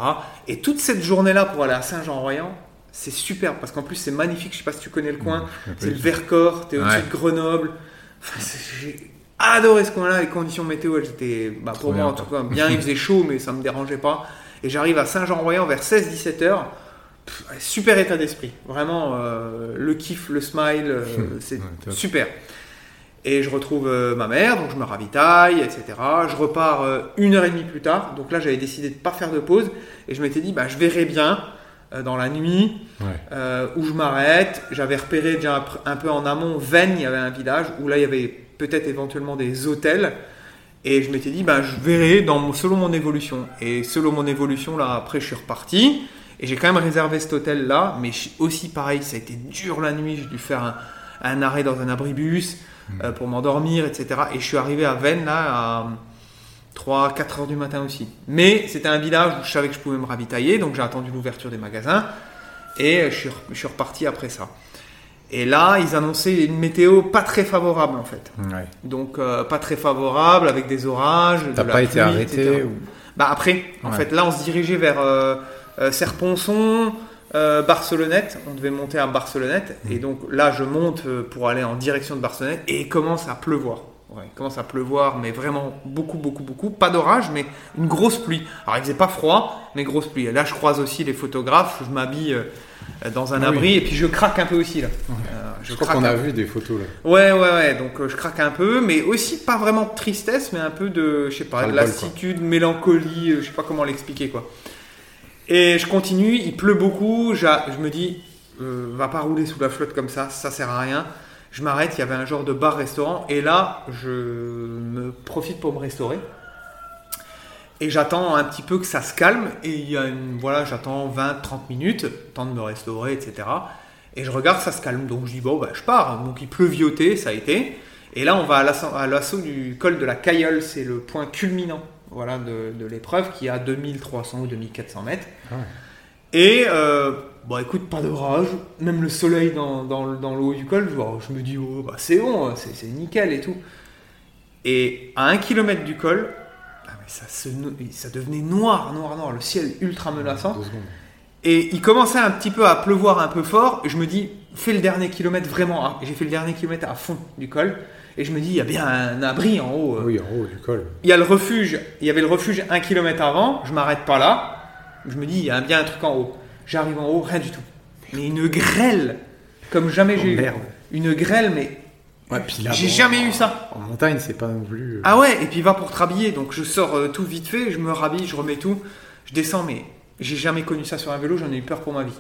Et toute cette journée-là pour aller à Saint-Jean-Royan, c'est super, parce qu'en plus c'est magnifique, je sais pas si tu connais le coin, pas c'est le. Vercors, t'es au-dessus Ouais. de Grenoble. Enfin, J'ai adoré ce coin-là, les conditions météo, elles étaient, bah, pour moi en tout cas, bien, il faisait chaud, mais ça me dérangeait pas. Et j'arrive à Saint-Jean-Royan vers 16-17 heures. Pff, super état d'esprit. Vraiment, euh, le kiff, le smile, euh, c'est Ouais, super. Et je retrouve euh, ma mère, donc je me ravitaille, etc. Je repars euh, une heure et demie plus tard. Donc là, j'avais décidé de pas faire de pause. Et je m'étais dit, bah, je verrai bien euh, dans la nuit Ouais. où je m'arrête. J'avais repéré déjà un, peu en amont, Vennes, il y avait un village où là, il y avait peut-être éventuellement des hôtels. Et je m'étais dit, bah, je verrai dans selon mon évolution. Et selon mon évolution, là, après, je suis reparti. Et j'ai quand même réservé cet hôtel-là. Mais aussi, pareil, ça a été dur la nuit. J'ai dû faire un, un arrêt dans un abribus euh, pour m'endormir, etc. Et je suis arrivé à Vennes, là, à 3-4 heures du matin aussi. Mais c'était un village où je savais que je pouvais me ravitailler. Donc j'ai attendu l'ouverture des magasins. Et je suis, re- je suis reparti après ça. Et là, ils annonçaient une météo pas très favorable en fait. Ouais. Donc euh, pas très favorable avec des orages. de T'as la pas été pluie, arrêté ou... Bah après, en Ouais. fait, là, on se dirigeait vers euh, euh, Serponçon, euh, Barcelonnette. On devait monter à Barcelonnette. Mm. Et donc là, je monte euh, pour aller en direction de Barcelonnette et il commence à pleuvoir. Ouais, il commence à pleuvoir, mais vraiment beaucoup, beaucoup, beaucoup. Pas d'orage, mais une grosse pluie. Alors, il faisait pas froid, mais grosse pluie. Et là, je croise aussi les photographes. Je m'habille euh, dans un Ah oui. abri et puis je craque un peu aussi là. Euh, Je crois qu'on a vu des photos là. Ouais, ouais, ouais. Donc euh, je craque un peu, mais aussi pas vraiment de tristesse, mais un peu de, je sais pas, de lassitude, mélancolie, je sais pas comment l'expliquer quoi. Et je continue, il pleut beaucoup, je me dis, euh, va pas rouler sous la flotte comme ça, ça sert à rien. Je m'arrête, il y avait un genre de bar-restaurant, et là, je me profite pour me restaurer. Et j'attends un petit peu que ça se calme, et il y a une, voilà, j'attends 20-30 minutes, temps de me restaurer, etc. Et je regarde, ça se calme, donc je dis, bon, bah, je pars. Donc il pleuviotait, ça a été. Et là, on va à l'assaut- du col de la Cailleule, c'est le point culminant voilà, de, de l'épreuve qui est à 2300 ou 2400 mètres. Ah ouais. Et, euh, bon, écoute, pas d'orage, même le soleil dans, dans, dans le haut du col, je, me dis, oh, bah, c'est bon, c'est c'est nickel et tout. Et à un kilomètre du col, ah, mais ça, se no- ça devenait noir, noir, noir, le ciel ultra menaçant. Et il commençait un petit peu à pleuvoir un peu fort. Et je me dis, fais le dernier kilomètre vraiment. à- J'ai fait le dernier kilomètre à fond du col. Et je me dis, il y a bien un abri en haut. euh. Oui, en haut du col. Il y a le refuge. Il y avait le refuge un kilomètre avant. Je m'arrête pas là. Je me dis, il y a bien un truc en haut. J'arrive en haut, rien du tout. Mais une grêle, comme jamais Oh, j'ai eu. Une grêle, mais Ouais, puis là, j'ai bon, jamais eu ça. En montagne, c'est pas non plus. euh, Ah ouais, et puis va pour te rhabiller. Donc je sors euh, tout vite fait, je me rhabille, je remets tout, je descends, mais j'ai jamais connu ça sur un vélo, j'en ai eu peur pour ma vie.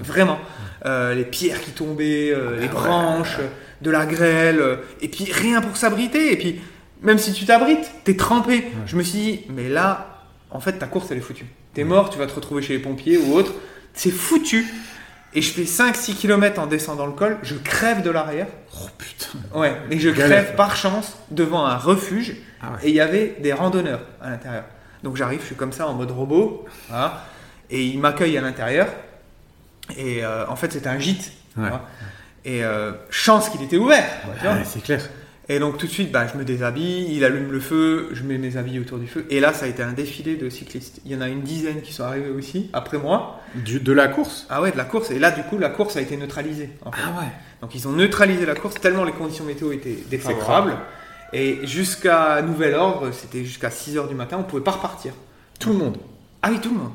Vraiment. Euh, les pierres qui tombaient, euh, les branches, de la grêle, euh, et puis rien pour s'abriter. Et puis même si tu t'abrites, t'es trempé. Je me suis dit, mais là, en fait, ta course elle est foutue. T'es mort, tu vas te retrouver chez les pompiers ou autre. C'est foutu. Et je fais 5-6 km en descendant le col, je crève de l'arrière. Oh putain. Ouais, mais je Galère. crève par chance devant un refuge Ah ouais. et il y avait des randonneurs à l'intérieur. Donc j'arrive, je suis comme ça en mode robot, voilà, et ils m'accueillent à l'intérieur. Et euh, en fait, c'était un gîte. Et euh, chance qu'il était ouvert. Ouais, c'est clair. Et donc tout de suite, bah, je me déshabille, il allume le feu, je mets mes habits autour du feu. Et là, ça a été un défilé de cyclistes. Il y en a une dizaine qui sont arrivés aussi, après moi. Du, de la course? Ah ouais, de la course. Et là, du coup, la course a été neutralisée. en fait. ouais. Donc ils ont neutralisé la course tellement les conditions météo étaient défavorables. Et jusqu'à nouvel ordre, c'était jusqu'à 6h du matin, on pouvait pas repartir. Tout le monde. Ah oui, tout le monde.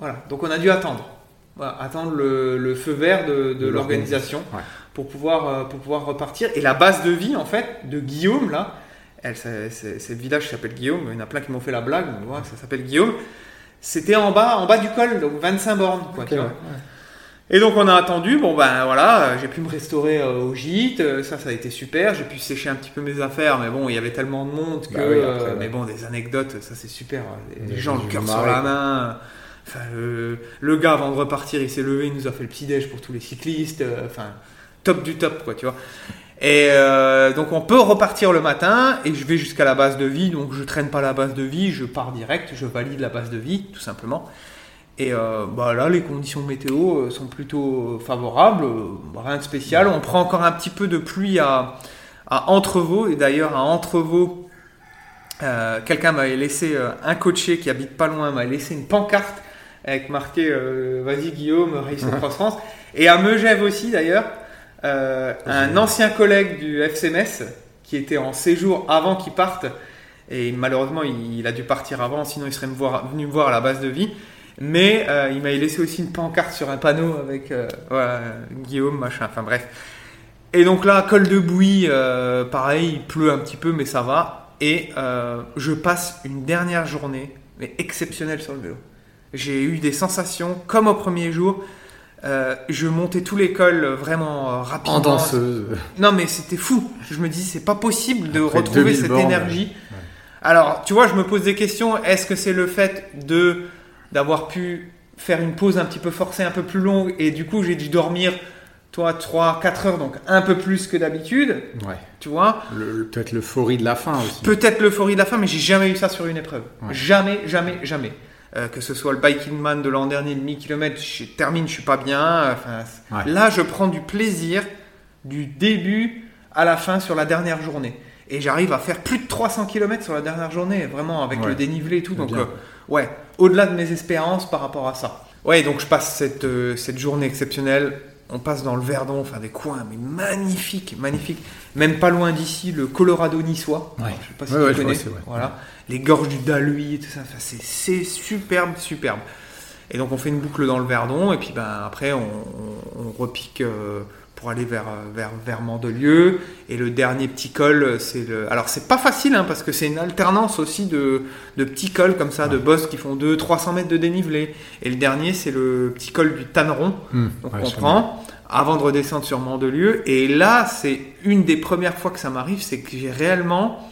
Voilà, donc on a dû attendre. Voilà, attendre le, le feu vert de, l'organisation Ouais. pour, pouvoir, euh, pour pouvoir repartir. Et la base de vie, en fait, de Guillaume, là, elle, c'est, c'est- c'est le village qui s'appelle Guillaume, il y en a plein qui m'ont fait la blague, ça s'appelle Guillaume. C'était en bas, en bas du col, donc 25 bornes. quoi, Ok, tu vois. ouais. Et donc on a attendu, bon ben voilà, j'ai pu me restaurer euh, au gîte, euh, ça ça a été super, j'ai pu sécher un petit peu mes affaires, mais bon il y avait tellement de monde que, Bah oui, après, euh, ouais. mais bon des anecdotes, ça c'est super, les, les Les gens le cœur sur la main, enfin le, gars avant de repartir il s'est levé, il nous a fait le petit déj pour tous les cyclistes, euh, enfin top du top quoi tu vois. Et euh, donc on peut repartir le matin et je vais jusqu'à la base de vie, donc je traîne pas la base de vie, je pars direct, je valide la base de vie tout simplement. Et euh, bah là, les conditions météo sont plutôt favorables, rien de spécial. On prend encore un petit peu de pluie à, Entrevaux. Et d'ailleurs, à Entrevaux, quelqu'un m'avait laissé, un coaché qui habite pas loin, m'a laissé une pancarte avec marqué euh, Vas-y Guillaume, Race Cross France. Et à Megève aussi d'ailleurs, euh, un ancien collègue du FCMS qui était en séjour avant qu'il parte Et malheureusement, il, a dû partir avant, sinon il serait me voir, venu me voir à la base de vie. Mais euh, il m'a laissé aussi une pancarte sur un panneau avec Guillaume, machin, enfin bref. Et donc là, col de bouillie, pareil, il pleut un petit peu, mais ça va. Et je passe une dernière journée, mais exceptionnelle sur le vélo. J'ai eu des sensations comme au premier jour. je montais tous les cols vraiment rapidement. En danseuse. Non, mais c'était fou. Je me dis, c'est pas possible de retrouver cette énergie. Alors, tu vois, je me pose des questions. Est-ce que c'est le fait de d'avoir pu faire une pause un petit peu forcée, un peu plus longue, et du coup, j'ai dû dormir, toi, 3-4 heures, donc un peu plus que d'habitude. Ouais. Tu vois? Peut-être l'euphorie de la fin aussi. Peut-être l'euphorie de la fin, mais j'ai jamais eu ça sur une épreuve. Jamais, jamais, jamais. Euh, que ce soit le Biking Man de l'an dernier, demi kilomètre, je termine, je suis pas bien. Enfin, Là, je prends du plaisir du début à la fin sur la dernière journée et j'arrive à faire plus de 300 km sur la dernière journée, vraiment avec le dénivelé et tout. Donc, euh, ouais, au-delà de mes espérances par rapport à ça. Ouais, donc je passe cette, euh, cette journée exceptionnelle. On passe dans le Verdon, enfin des coins, mais magnifiques, magnifiques. Même pas loin d'ici, le Colorado niçois. Ouais. Je sais pas si tu connais. voilà. Les gorges du Daluy et tout ça. c'est superbe, superbe. Et donc on fait une boucle dans le Verdon, et puis ben, après on, on, repique. Euh, pour aller vers, vers, vers Mandelieu. Et le dernier petit col, c'est le. Alors, c'est pas facile, hein, parce que c'est une alternance aussi de, de petits cols comme ça, de bosses qui font 200-300 mètres de dénivelé. Et le dernier, c'est le petit col du Tanneron. Hmm. donc, on prend avant de redescendre sur Mandelieu. Et là, c'est une des premières fois que ça m'arrive, c'est que j'ai réellement.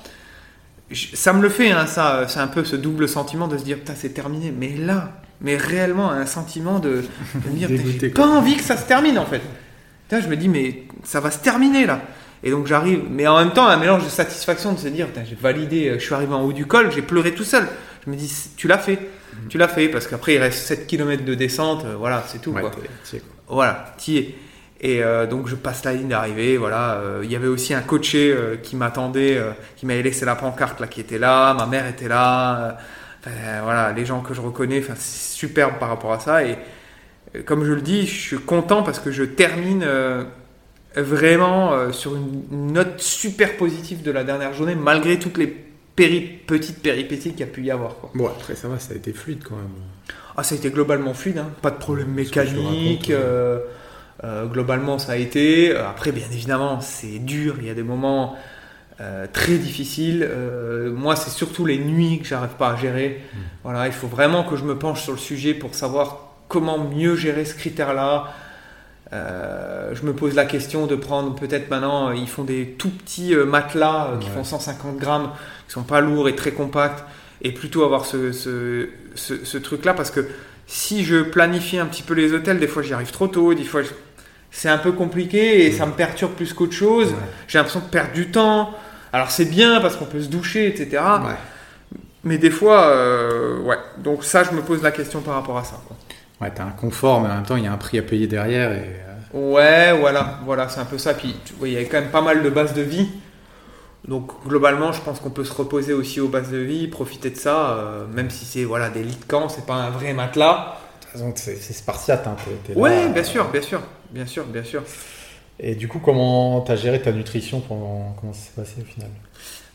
Ça me le fait, hein, ça, c'est un peu ce double sentiment de se dire, putain, c'est terminé. Mais là, mais réellement un sentiment de, de me dire, j'ai pas envie que ça se termine en fait je me dis, mais ça va se terminer là. Et donc j'arrive, mais en même temps, un mélange de satisfaction de se dire, j'ai validé, euh, je suis arrivé en haut du col, j'ai pleuré tout seul. Je me dis, tu l'as fait, mhm. tu l'as fait, parce qu'après il reste 7 km de descente, euh, voilà, c'est tout. quoi. Voilà, tu es. Et euh, donc je passe la ligne d'arrivée, voilà. Il y avait aussi un coaché qui m'attendait, qui m'avait laissé la pancarte là, qui était là, ma mère était là. voilà, les gens que je reconnais, enfin, c'est superbe par rapport à ça. Et, comme je le dis, je suis content parce que je termine euh, vraiment euh, sur une note super positive de la dernière journée, malgré toutes les petites péripéties qu'il y a pu y avoir. Bon, après, ça va, ça a été fluide quand même. Ah, ça a été globalement fluide, hein. pas de problème mécanique. Euh, globalement, ça a été. Après, bien évidemment, c'est dur. Il y a des moments très difficiles. moi, c'est surtout les nuits que j'arrive pas à gérer. Hmm. Voilà, il faut vraiment que je me penche sur le sujet pour savoir comment mieux gérer ce critère-là. Euh, je me pose la question de prendre peut-être maintenant, euh, ils font des tout petits euh, matelas qui font 150 grammes, qui sont pas lourds et très compacts, et plutôt avoir ce, ce, truc-là parce que si je planifie un petit peu les hôtels, des fois j'y arrive trop tôt, des fois c'est un peu compliqué et ça me perturbe plus qu'autre chose. J'ai l'impression de perdre du temps. Alors c'est bien parce qu'on peut se doucher, etc. Mais des fois, ouais. Donc ça, je me pose la question par rapport à ça. Ouais, t'as un confort, mais en même temps, il y a un prix à payer derrière. Et... Euh, ouais, voilà, voilà, c'est un peu ça. Puis, tu vois, il y a quand même pas mal de bases de vie. Donc, globalement, je pense qu'on peut se reposer aussi aux bases de vie, profiter de ça, euh, même si c'est voilà, des lits de camp, c'est pas un vrai matelas. De toute façon, c'est spartiate. Hein, ouais, bien sûr, bien sûr, bien sûr, bien sûr. Et du coup, comment t'as géré ta nutrition pendant. Comment ça s'est passé au final?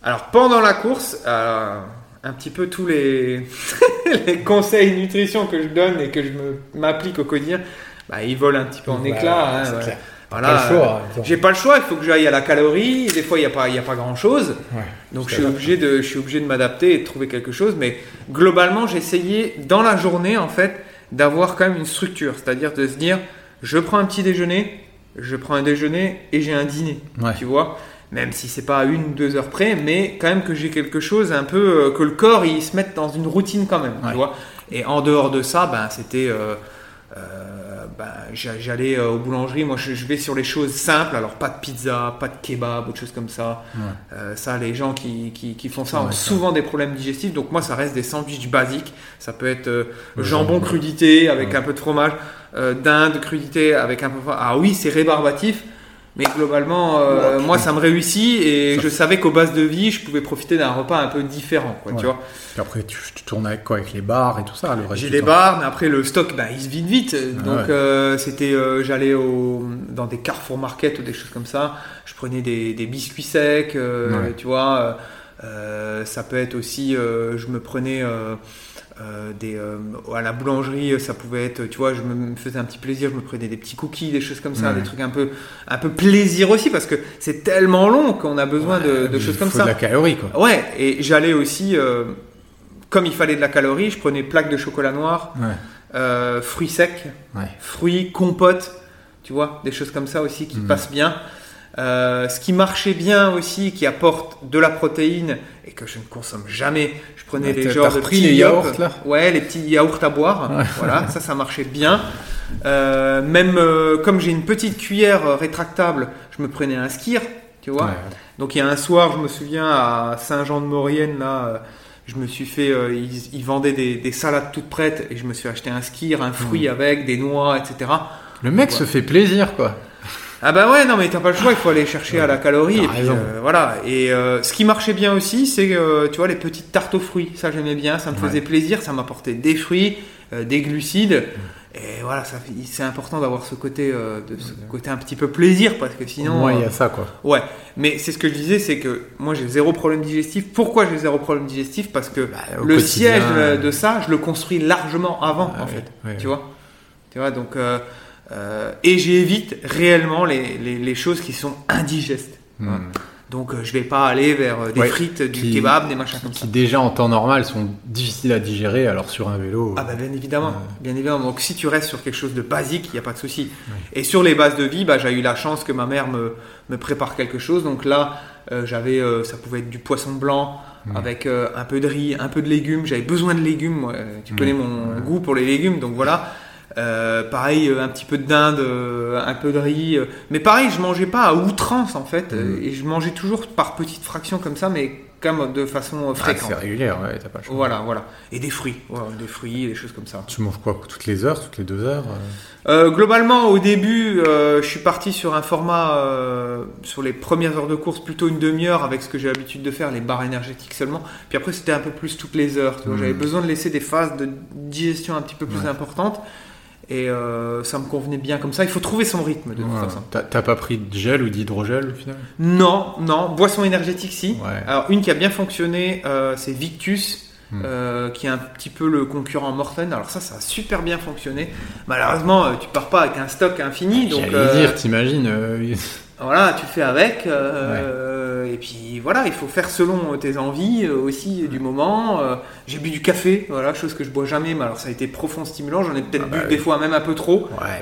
Alors, pendant la course, euh, un petit peu tous les, les conseils nutrition que je donne et que je m'applique au quotidien, bah, ils volent un petit peu en éclat. Hein, voilà, hein, j'ai pas le choix, il faut que j'aille à la calorie. Des fois, il n'y a pas, a pas grand chose. Donc, je suis, obligé de, je suis obligé de m'adapter et de trouver quelque chose. Mais globalement, j'ai essayé dans la journée, en fait, d'avoir quand même une structure. C'est-à-dire de se dire, je prends un petit déjeuner, je prends un déjeuner et j'ai un dîner. Tu vois même si c'est pas à une ou deux heures près, mais quand même que j'ai quelque chose un peu euh, que le corps il se mette dans une routine quand même, tu vois. Et en dehors de ça, ben c'était euh, euh, ben, j'allais aux boulangeries. Moi, je, vais sur les choses simples. Alors, pas de pizza, pas de kebab, autre chose comme ça. ça, les gens qui, qui, font ça ont souvent des problèmes digestifs. Donc, moi, ça reste des sandwichs basiques. Ça peut être jambon crudité avec un peu de fromage, dinde crudité avec un peu. Ah oui, c'est rébarbatif. Mais globalement, euh, moi, ça me réussit et je savais qu'au base de vie, je pouvais profiter d'un repas un peu différent, quoi, tu vois. Et après, tu, tournes avec quoi Avec les bars et tout ça J'ai les bars, mais après, le stock, bah, il se vide vite. Donc, euh, c'était, euh, j'allais au, dans des Carrefour Market ou des choses comme ça. Je prenais des, des biscuits secs, tu vois. ça peut être aussi, je me prenais des, à la boulangerie, ça pouvait être, tu vois, je me faisais un petit plaisir, je me prenais des petits cookies, des choses comme ça, des trucs un peu, un peu plaisir aussi, parce que c'est tellement long qu'on a besoin de, de choses comme ça. de la calorie, quoi. Ouais, et j'allais aussi, comme il fallait de la calorie, je prenais plaques de chocolat noir, fruits secs, fruits, compotes tu vois, des choses comme ça aussi qui mhm. passent bien. Euh, ce qui marchait bien aussi, qui apporte de la protéine et que je ne consomme jamais, je prenais bah, les genres de petits les yaourts là Ouais, les petits yaourts à boire. Voilà, ça, ça marchait bien. Euh, même euh, comme j'ai une petite cuillère rétractable, je me prenais un skir, tu vois. Donc il y a un soir, je me souviens à Saint-Jean-de-Maurienne là. je me suis fait, ils, vendaient des, salades toutes prêtes et je me suis acheté un skir, un fruit mhm. avec, des noix, etc. Le mec se fait plaisir, quoi. Ah bah ouais, non mais t'as pas le choix, il faut aller chercher à la calorie. Et puis, euh, voilà. Et euh, ce qui marchait bien aussi, c'est euh, tu vois les petites tartes aux fruits. Ça j'aimais bien, ça me faisait plaisir, ça m'apportait des fruits, des glucides. Et voilà, c'est important d'avoir ce côté, de ce côté un petit peu plaisir parce que sinon. Moi, il y a ça quoi. Ouais, mais c'est ce que je disais, c'est que moi j'ai zéro problème digestif. Pourquoi j'ai zéro problème digestif? Parce que bah, le siège de, ça, je le construis largement avant ah en fait. Tu vois? Tu vois donc. Euh, et j'évite réellement les, les, choses qui sont indigestes. Hmm. Donc euh, je vais pas aller vers euh, des frites, du kebab, des machins comme qui ça. Qui déjà en temps normal sont difficiles à digérer, alors sur un vélo. Ah bah bien évidemment, bien évidemment. Donc si tu restes sur quelque chose de basique, il n'y a pas de souci. Et sur les bases de vie, bah, j'ai eu la chance que ma mère me, me prépare quelque chose. Donc là, j'avais, ça pouvait être du poisson blanc hmm. avec un peu de riz, un peu de légumes. J'avais besoin de légumes. tu connais mon goût pour les légumes, donc voilà. Euh, pareil, euh, un petit peu de dinde, euh, un peu de riz. mais pareil, je mangeais pas à outrance en fait. Mm. Et je mangeais toujours par petites fractions comme ça, mais comme de façon fréquente. c'est régulière, ouais, t'as pas le choix. Voilà, voilà. Et des fruits, des fruits, des choses comme ça. Tu manges quoi Toutes les heures, toutes les deux heures Globalement, au début, je suis parti sur un format, sur les premières heures de course, plutôt une demi-heure avec ce que j'ai l'habitude de faire, les barres énergétiques seulement. Puis après, c'était un peu plus toutes les heures. Mm. J'avais besoin de laisser des phases de digestion un petit peu plus importantes. Et euh, ça me convenait bien comme ça. Il faut trouver son rythme de toute façon. T'as pas pris de gel ou d'hydrogel au final? Non, non. Boisson énergétique, si. Alors, une qui a bien fonctionné, euh, c'est Victus. Hmm. Euh, qui est un petit peu le concurrent Morten. Alors ça, ça a super bien fonctionné. Malheureusement, tu pars pas avec un stock infini. Donc, dire, t'imagines Voilà, tu fais avec. Et puis voilà, il faut faire selon tes envies euh, aussi du moment. Euh, j'ai bu du café, voilà, chose que je bois jamais, mais alors ça a été profond stimulant. J'en ai peut-être ah bu bah des fois même un peu trop. Ouais.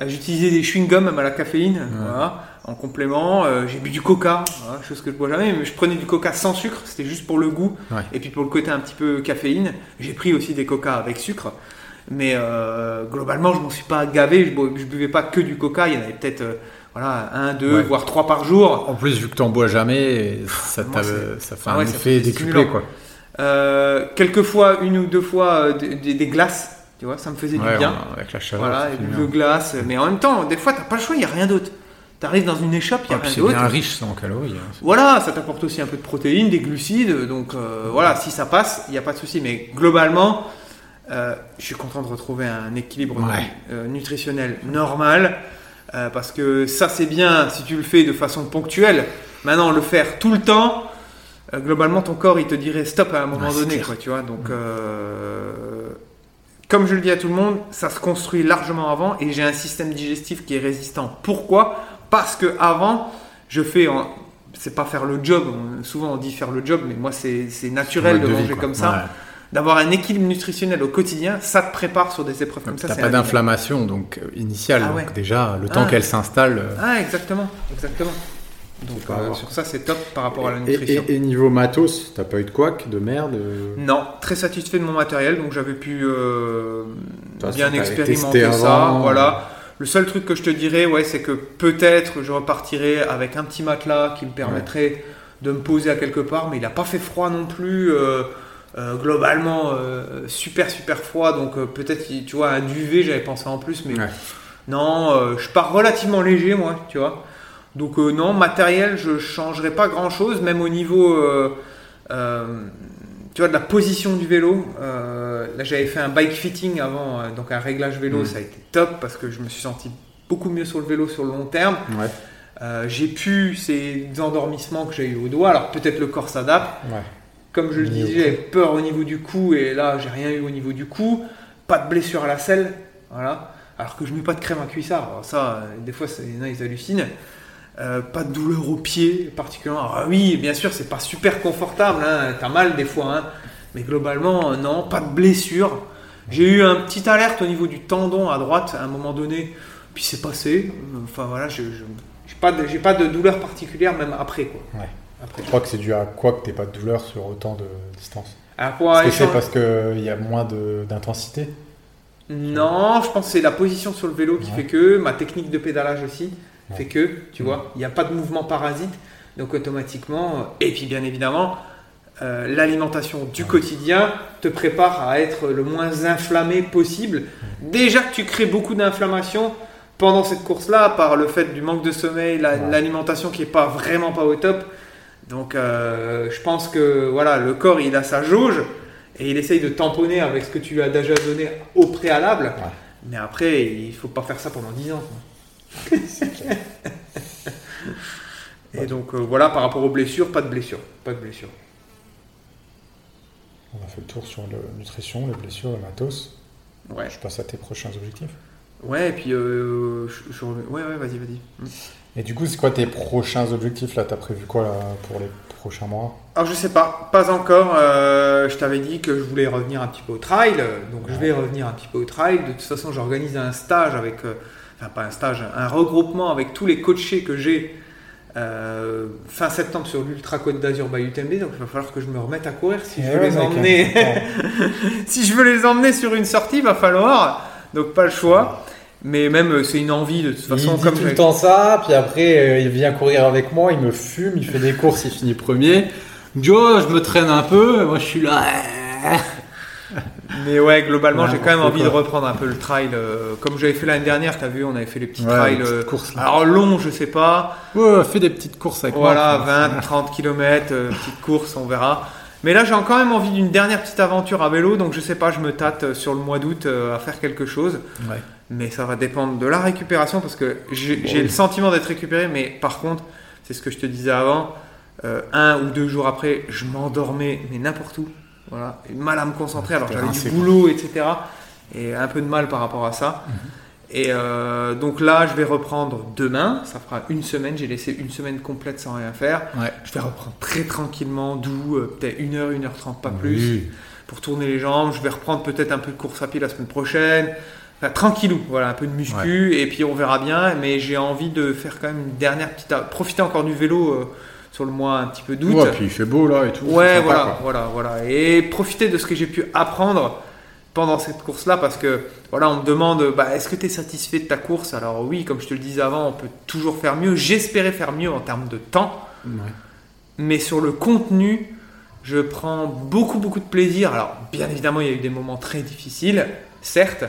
Euh, J'utilisais des chewing-gums même à la caféine, voilà, en complément. j'ai bu du coca, chose que je bois jamais, mais je prenais du coca sans sucre, c'était juste pour le goût. Et puis pour le côté un petit peu caféine, j'ai pris aussi des coca avec sucre. Mais globalement, je m'en suis pas gavé, je, je buvais pas que du coca, il y en avait peut-être voilà, un, deux, voire trois par jour. En plus, vu que tu n'en bois jamais, ça, ça fait un effet décuplé. Quoi. Euh, quelquefois, une ou deux fois, euh, des, glaces. Tu vois, ça me faisait du bien. Avec la chaleur. Voilà, de glace. Mais en même temps, des fois, tu n'as pas le choix, il n'y a rien d'autre. Tu arrives dans une échoppe, il n'y a ah, rien d'autre. C'est bien riche en calories. Hein, voilà, ça t'apporte aussi un peu de protéines, des glucides. Donc euh, voilà, si ça passe, il n'y a pas de souci. Mais globalement, je suis content de retrouver un équilibre nutritionnel normal. Euh, parce que ça, c'est bien si tu le fais de façon ponctuelle. Maintenant, le faire tout le temps, euh, globalement, ton corps, il te dirait stop à un moment donné. Quoi, tu vois Donc, euh, comme je le dis à tout le monde, ça se construit largement avant et j'ai un système digestif qui est résistant. Pourquoi? Parce que avant, je fais. C'est pas faire le job, souvent on dit faire le job, mais moi c'est naturel de, manger comme ça d'avoir un équilibre nutritionnel au quotidien, ça te prépare sur des épreuves comme ça. T'as pas d'inflammation donc euh, initiale, ah donc déjà le temps ah. qu'elle s'installe. Euh, ah exactement, exactement. Donc euh, sur ça c'est top par rapport à la nutrition. Et, niveau matos, t'as pas eu de couac, de merde Non, très satisfait de mon matériel, donc j'avais pu bien expérimenter ça. Voilà. Le seul truc que je te dirais, ouais, c'est que peut-être je repartirai avec un petit matelas qui me permettrait de me poser à quelque part, mais il n'a pas fait froid non plus. Euh, globalement euh, super super froid donc euh, peut-être tu vois un duvet j'avais pensé en plus mais non je pars relativement léger moi tu vois donc non matériel je changerai pas grand chose même au niveau tu vois de la position du vélo là j'avais fait un bike fitting avant donc un réglage vélo mm. ça a été top parce que je me suis senti beaucoup mieux sur le vélo sur le long terme Euh, j'ai pu ces endormissements que j'ai eu au doigt. Alors peut-être le corps s'adapte. Ouais. Comme je le disais, j'avais peur au niveau du cou et là j'ai rien eu au niveau du cou. Pas de blessure à la selle. Voilà. Alors que je mets pas de crème à cuissard. Alors ça, euh, des fois, c'est- il y en a, ils hallucinent. Euh, pas de douleur au pied particulièrement. Ah oui, bien sûr, c'est pas super confortable. Hein. T'as mal des fois. Hein. Mais globalement, euh, non, pas de blessure. J'ai eu un petit alerte au niveau du tendon à droite à un moment donné. Puis c'est passé. Enfin voilà, j'ai pas, de, pas de douleur particulière même après quoi. Ouais. Après. Je crois que c'est dû à quoi que t'aies pas de douleur sur autant de distance Est-ce que c'est parce qu'il y a moins d'intensité? Non, je pense que c'est la position sur le vélo qui Ouais. fait que, ma technique de pédalage aussi Ouais. fait que, tu Mhm. vois, il n'y a pas de mouvement parasite, donc automatiquement, et puis bien évidemment, euh, l'alimentation du quotidien te prépare à être le moins inflammé possible. Déjà que tu crées beaucoup d'inflammation pendant cette course-là, par le fait du manque de sommeil, la- l'alimentation qui est pas vraiment pas au top. Donc, euh, je pense que voilà, le corps il a sa jauge et il essaye de tamponner avec ce que tu lui as déjà donné au préalable. Mais après, il faut pas faire ça pendant 10 ans. quoi. et donc euh, voilà, par rapport aux blessures, pas de blessures, pas de blessures. On a fait le tour sur la nutrition, les blessures, le matos. Ouais, Je passe à tes prochains objectifs. ouais, et puis euh, je- je remets- ouais, ouais, vas-y, vas-y. Et du coup, c'est quoi tes prochains objectifs là? T'as prévu quoi là, pour les prochains mois? Alors je sais pas, pas encore. euh, je t'avais dit que je voulais revenir un petit peu au trail, donc je vais revenir un petit peu au trail. De toute façon, j'organise un stage avec, euh, enfin pas un stage, un regroupement avec tous les coachés que j'ai euh, fin septembre sur l'Ultra Côte d'Azur by UTMB. Donc il va falloir que je me remette à courir si je Eh veux ouais, les emmener. si je veux les emmener sur une sortie, il va falloir. Donc pas le choix. Mais même euh, c'est une envie de toute façon. il dit comme tout le temps ça, puis après euh, il vient courir avec moi, il me fume, il fait des courses, il finit premier. Joe, je me traîne un peu, moi je suis là. Mais ouais, globalement, Ouais, j'ai quand même envie de reprendre un peu le trail. euh, comme j'avais fait l'année dernière, t'as vu, on avait fait les petits Ouais, trails. les petites euh, courses, là. alors long, je sais pas. Ouais, fais des petites courses avec Voilà, moi. 20, 30 km, petite course, on verra. Mais là, j'ai quand même envie d'une dernière petite aventure à vélo, donc je sais pas, je me tâte sur le mois d'août à faire quelque chose. Ouais. Mais ça va dépendre de la récupération parce que j'ai oui. le sentiment d'être récupéré, mais par contre, c'est ce que je te disais avant, euh, un ou deux jours après, je m'endormais, mais n'importe où. Voilà, Et mal à me concentrer alors j'avais du boulot, etc. Et un peu de mal par rapport à ça. Mhm. Et euh, donc là, je vais reprendre demain. Ça fera une semaine. J'ai laissé une semaine complète sans rien faire. Ouais. Je vais reprendre très tranquillement, doux, euh, peut-être une heure, une heure trente, pas plus pour tourner les jambes. Je vais reprendre peut-être un peu de course à pied la semaine prochaine. Enfin, tranquillou, voilà, un peu de muscu et puis on verra bien. Mais j'ai envie de faire quand même une dernière petite. Profiter encore du vélo euh, sur le mois un petit peu d'août. Ouais, puis il fait beau là et tout. Ouais, sympa, voilà, quoi. voilà, voilà. Et profiter de ce que j'ai pu apprendre pendant cette course-là parce que voilà, on me demande bah, est-ce que tu es satisfait de ta course? Alors oui, comme je te le disais avant, on peut toujours faire mieux. J'espérais faire mieux en termes de temps. Ouais. Mais sur le contenu, je prends beaucoup, beaucoup de plaisir. Alors, bien évidemment, il y a eu des moments très difficiles, certes,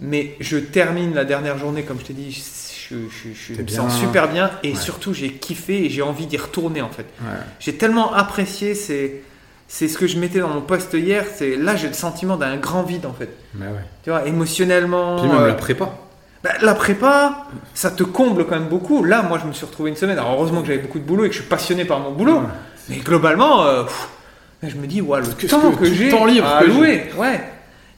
mais je termine la dernière journée, comme je t'ai dit, je, je, je- je C'est me sens super bien et Ouais. surtout, j'ai kiffé et j'ai envie d'y retourner en fait. Ouais. J'ai tellement apprécié, c'est, c'est ce que je mettais dans mon poste hier, c'est là, j'ai le sentiment d'un grand vide en fait. Mais ouais. Tu vois, émotionnellement. Puis même euh, la prépa. bah, la prépa, ça te comble quand même beaucoup. Là, moi, je me suis retrouvé une semaine. Alors, heureusement que j'avais beaucoup de boulot et que je suis passionné par mon boulot. Mais globalement, euh, pff, je me dis, ouais, le temps que- que, j'ai à louer, ouais.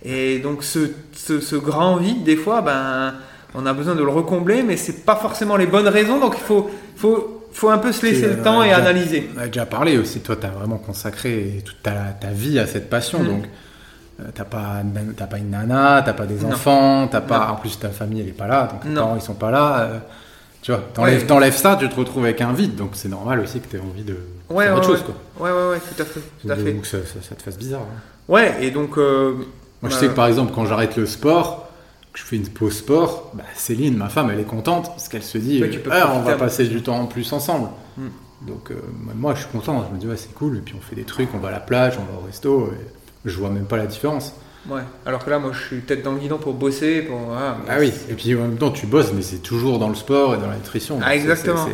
Et donc, ce, ce, ce grand vide, des fois, ben, on a besoin de le recombler, mais c'est pas forcément les bonnes raisons. Donc, il faut, faut, faut un peu se laisser le temps et déjà- analyser. On a déjà parlé aussi, toi tu as vraiment consacré toute ta, ta vie à cette passion, Mm. donc euh, t'as pas, pas une nana, t'as pas des enfants, t'as pas, en plus ta famille elle est pas là, donc tes Non. parents ils sont pas là, euh, tu vois, t'enlèves, Ouais. ça, tu te retrouves avec un vide, donc c'est normal aussi que tu aies envie de Ouais, faire ouais, autre chose quoi. Ouais, ouais, ouais, tout à fait. Tout à fait. Donc ça, ça- ça te fasse bizarre. hein. Ouais, et donc. euh, Moi je sais que par exemple quand j'arrête le sport, que je fais une pause sport, bah, Céline, ma femme, elle est contente parce qu'elle se dit, Ouais, tu peux Ah, on va passer du temps en plus ensemble. Mm. Donc euh, moi je suis content, je me dis ouais c'est cool, et puis on fait des trucs, on va à la plage, on va au resto, et je vois même pas la différence. ouais. Alors que là, moi, je suis peut-être dans le guidon pour bosser. Pour, voilà. Ah oui, et puis en même temps tu bosses, mais c'est toujours dans le sport et dans la nutrition. Ah, exactement.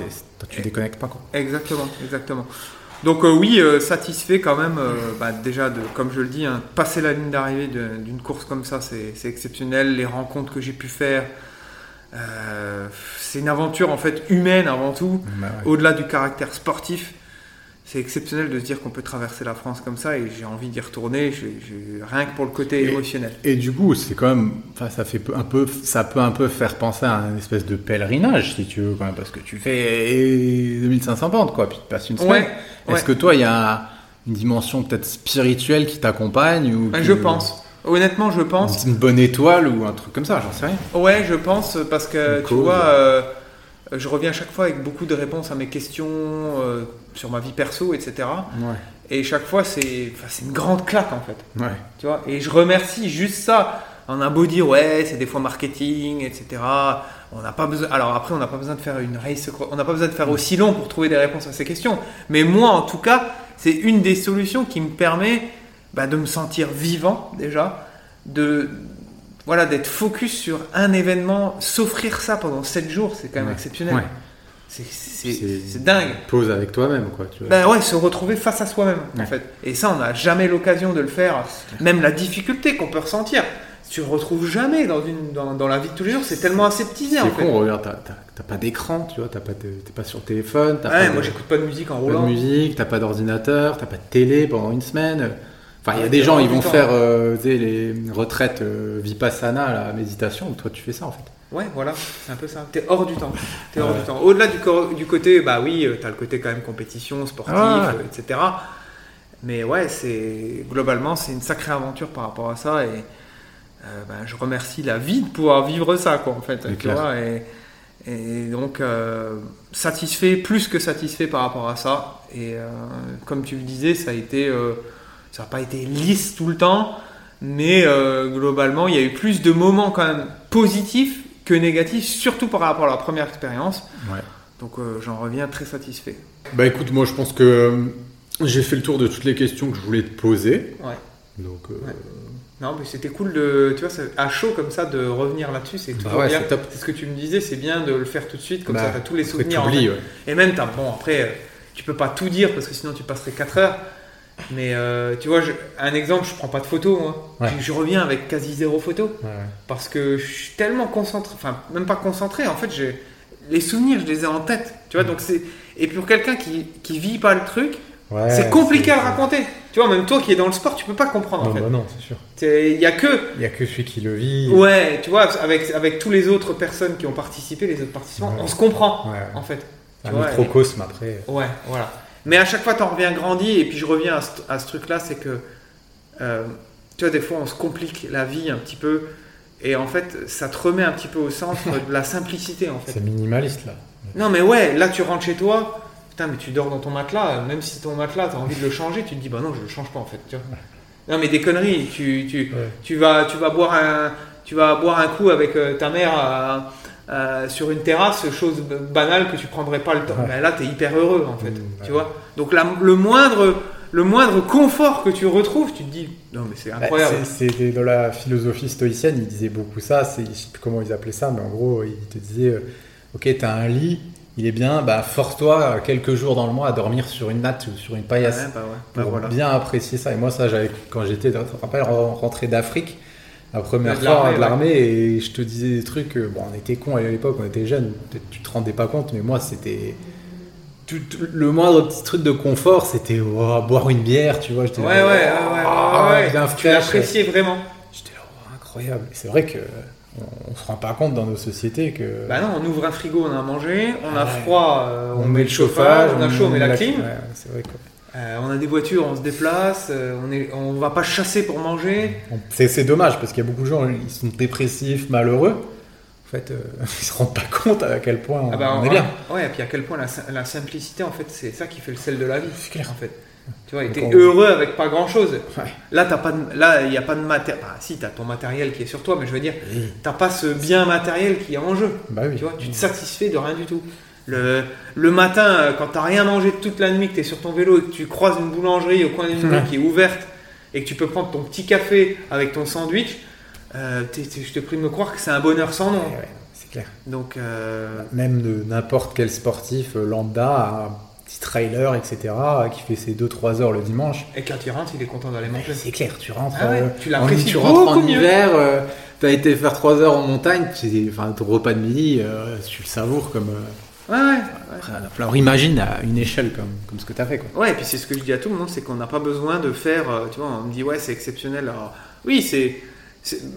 tu déconnectes pas quoi. Exactement, exactement. Donc euh, oui, euh, satisfait quand même, euh, bah, déjà, de, comme je le dis, hein, passer la ligne d'arrivée d'une course comme ça, c'est c'est exceptionnel. Les rencontres que j'ai pu faire, Euh, c'est une aventure en fait humaine avant tout, Bah ouais. au-delà du caractère sportif. C'est exceptionnel de se dire qu'on peut traverser la France comme ça et j'ai envie d'y retourner, rien que pour le côté Et- émotionnel. Et du coup, c'est quand même, enfin, ça fait un peu, ça peut un peu faire penser à une espèce de pèlerinage, si tu veux, quand même, parce que tu fais 2500 pentes, quoi, puis tu passes une semaine. Ouais, Est-ce ouais. que toi, il y a une dimension peut-être spirituelle qui t'accompagne ou que- je pense. Honnêtement, je pense. une bonne étoile ou un truc comme ça, j'en sais rien. Ouais, je pense parce que Une tu cause. vois, euh, je reviens chaque fois avec beaucoup de réponses à mes questions euh, sur ma vie perso, etc. Ouais. Et chaque fois, c'est une grande claque en fait. Ouais. Tu vois Et je remercie juste ça. On a beau dire, ouais, c'est des fois marketing, etc. On n'a pas besoin. Alors après, on n'a pas besoin de faire une race. On n'a pas besoin de faire aussi long pour trouver des réponses à ces questions. Mais moi, en tout cas, c'est une des solutions qui me permet bah, de me sentir vivant déjà, de voilà, d'être focus sur un événement, s'offrir ça pendant 7 jours, c'est quand même Ouais. exceptionnel. C'est- dingue. Pause avec toi-même, quoi. Tu vois. Ben ouais, se retrouver face à soi-même, en fait. Et ça, on n'a jamais l'occasion de le faire. Même la difficulté qu'on peut ressentir, tu le retrouves jamais dans, une, dans, dans la vie de tous les jours. C'est tellement aseptisé, c'est fait. con, regarde, t'as- pas d'écran, tu vois, pas t'es pas sur le téléphone, Ouais, pas moi, j'écoute pas de musique en pas de roulant. musique, t'as pas d'ordinateur, t'as pas de télé pendant une semaine. Enfin, il y a Ouais, des gens, ils vont temps. faire euh, les retraites euh, vipassana, la méditation. Toi, tu fais ça en fait. Ouais, voilà, c'est un peu ça. T'es hors du temps. T'es hors Ouais. du temps. Au-delà du, côté, bah oui, euh, t'as le côté quand même compétition, sportif, Ah ouais. euh, etc. Mais ouais, c'est globalement, c'est une sacrée aventure par rapport à ça. Et euh, ben, je remercie la vie de pouvoir vivre ça, quoi, en fait. Tu vois, et, et donc, euh, satisfait, plus que satisfait par rapport à ça. Et euh, comme tu le disais, ça a été. ça n'a pas été lisse tout le temps, mais globalement, il y a eu plus de moments quand même positifs que négatifs, surtout par rapport à la première expérience. Ouais. Donc euh, j'en reviens très satisfait. Bah écoute, moi je pense que euh, j'ai fait le tour de toutes les questions que je voulais te poser. Ouais. Donc, euh, Ouais. Non, mais c'était cool de, tu vois, à chaud comme ça de revenir là-dessus, c'est Bah toujours ouais, bien. c'est ce que tu me disais, c'est bien de le faire tout de suite, comme bah, ça t'as tous les souvenirs. en t'oublies, fait. ouais. Et même, t'as, bon, après, tu peux pas tout dire parce que sinon tu passerais 4 heures. Mais euh, tu vois, je- un exemple, je prends pas de photos, moi. Ouais. Je, je reviens avec quasi zéro photo. Ouais, parce que je suis tellement concentré, enfin même pas concentré, en fait j'ai les souvenirs, je les ai en tête, tu vois, donc c'est et pour quelqu'un qui qui vit pas le truc, Ouais, c'est compliqué à le raconter, tu vois, même toi qui es dans le sport, tu peux pas comprendre Non, en fait, bah non, c'est sûr. Il y a que Il y a que celui qui le vit. ouais, tu vois, avec avec tous les autres personnes qui ont participé, les autres participants, on se comprend en fait, un microcosme après. Ouais, voilà. Mais à chaque fois, t'en reviens grandi, et puis je reviens à ce, à ce truc-là, c'est que, euh, tu vois, des fois, on se complique la vie un petit peu, et en fait, ça te remet un petit peu au centre de la simplicité, en fait. C'est minimaliste là. Non, mais ouais, là, tu rentres chez toi, putain, mais tu dors dans ton matelas, même si ton matelas, t'as envie de le changer, tu te dis, bah non, je le change pas, en fait, tu vois. Non, mais des conneries, tu, tu, Ouais. tu vas, tu vas boire un, tu vas boire un coup avec euh, ta mère euh, euh, sur une terrasse, chose banale que tu prendrais pas le temps. Ouais. Mais là, tu es hyper heureux en fait, Mmh, tu ouais. vois. Donc la- le moindre, le moindre confort que tu retrouves, tu te dis, non mais c'est Bah, incroyable. c'est- c'est dans la philosophie stoïcienne, il disait beaucoup ça. C'est, je sais plus comment ils appelaient ça, mais en gros, il te disait, euh, ok, t'as un lit, il est bien, bah force-toi quelques jours dans le mois à dormir sur une natte ou sur une Ouais, paillasse bah ouais, bah pour voilà. bien apprécier ça. Et moi, ça, j'avais quand j'étais, tu te rappelles, rentré d'Afrique. La première fois de l'armée et je te disais des trucs, euh, bon on était cons à l'époque, on était jeunes, peut-être tu te rendais pas compte, mais moi c'était tout- tout- le moindre petit truc de confort, c'était oh, boire une bière, tu vois. J'étais Ouais, là, ouais, ouais, oh, ouais, ouais, ouais. Tu l'appréciais vraiment. J'étais là, oh, incroyable. C'est vrai que on, on se rend pas compte dans nos sociétés que Bah non, on ouvre un frigo, on a à manger, on a froid, euh, on, met le chauffage, on a chaud, on met la clim. Ouais, c'est vrai que Euh, on a des voitures, on se déplace, euh, on est, on va pas chasser pour manger. c'est, dommage parce qu'il y a beaucoup de gens, ils sont dépressifs, malheureux. En fait, euh, ils se rendent pas compte à quel point on, Ah bah, on est bien. Ouais, et puis à quel point la, sim- la simplicité, en fait, c'est ça qui fait le sel de la vie. C'est clair. En fait. Tu vois, t'es heureux avec pas grand chose. Ouais. Là, t'as pas de- là, il n'y a pas de matériel. Bah, si, t'as ton matériel qui est sur toi, mais je veux dire, t'as pas ce bien matériel qui est en jeu. Bah oui. Tu vois, tu te satisfais de rien du tout. Le, le matin, euh, quand t'as rien mangé toute la nuit, que t'es sur ton vélo et que tu croises une boulangerie au coin d'une rue qui est ouverte et que tu peux prendre ton petit café avec ton sandwich, euh, t'es- t'es- je te prie de me croire que c'est un bonheur sans nom. Ouais, ouais, c'est clair. Donc, euh, Même de n'importe quel sportif euh, lambda a petit trailer, etc., qui fait ses 2-3 heures le dimanche. Et quand il rentre, il est content d'aller manger. C'est clair, tu rentres, Ah ouais, euh, tu l'apprécies tu rentres en mieux. hiver, t'as été faire 3 heures en montagne, enfin, ton repas de midi, tu le savoures comme. Ouais, ouais. alors imagine à une échelle comme, comme ce que t'as fait, quoi. Ouais, et puis c'est ce que je dis à tout le monde, c'est qu'on n'a pas besoin de faire, euh, tu vois, on me dit ouais c'est exceptionnel. Alors, oui, c'est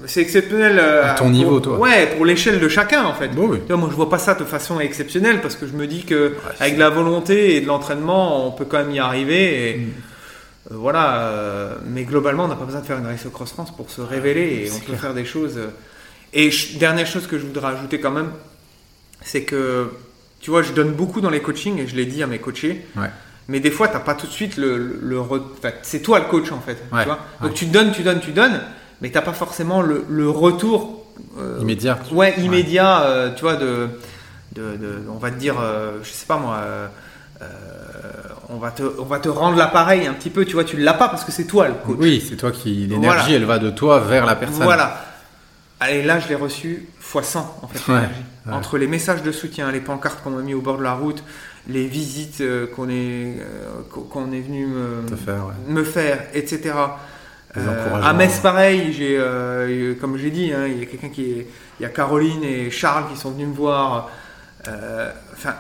c'est exceptionnel euh, À ton pour- niveau, toi. Ouais, pour l'échelle de chacun en fait. Bon, oui. Tu moi je vois pas ça de façon exceptionnelle parce que je me dis que avec de la volonté et de l'entraînement, on peut quand même y arriver. Et, Mm. euh, voilà, euh, mais globalement, on n'a pas besoin de faire une race au Cross France pour se révéler et on peut clair. faire des choses. Et dernière chose que je voudrais ajouter quand même, c'est que tu vois, je donne beaucoup dans les coachings et je l'ai dit à mes coachés. Ouais. Mais des fois, t'as pas tout de suite le, le, le re- enfin, c'est toi le coach en fait. tu Ouais, vois Donc tu donnes, tu donnes, tu donnes, mais t'as pas forcément le, le retour euh, Immédiat. Ouais, immédiat, euh, tu vois, de, de, de- on va te dire, euh, je sais pas moi, euh, euh, on va te, on va te rendre l'appareil un petit peu, tu vois, tu l'as pas parce que c'est toi le coach. Oui, c'est toi qui. L'énergie, Voilà. elle va de toi vers la personne. Voilà. Allez, là, je l'ai reçu x 100 en fait. Ouais, l'énergie. ouais. Entre les messages de soutien, les pancartes qu'on m'a mis au bord de la route, les visites euh, qu'on est, euh, qu'on- est venu me, faire, ouais. me faire, etc. Euh, à Metz, pareil, j'ai, comme j'ai dit, hein, il y a quelqu'un qui est, il y a Caroline et Charles qui sont venus me voir. Enfin,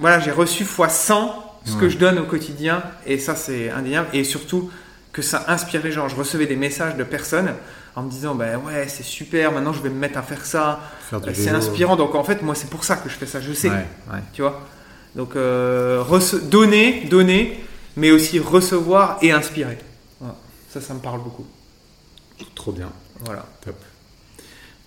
voilà, j'ai reçu x 100 ce que je donne au quotidien, et ça c'est indéniable, et surtout que ça inspire les gens. Je recevais des messages de personnes en me disant, ben ouais, c'est super, maintenant je vais me mettre à faire ça, Euh, c'est inspirant. Donc en fait, moi c'est pour ça que je fais ça, je sais, Ouais, ouais. tu vois. Donc euh, donner, donner, mais aussi recevoir et inspirer. Voilà. Ça, ça me parle beaucoup. Trop bien. Voilà. Top.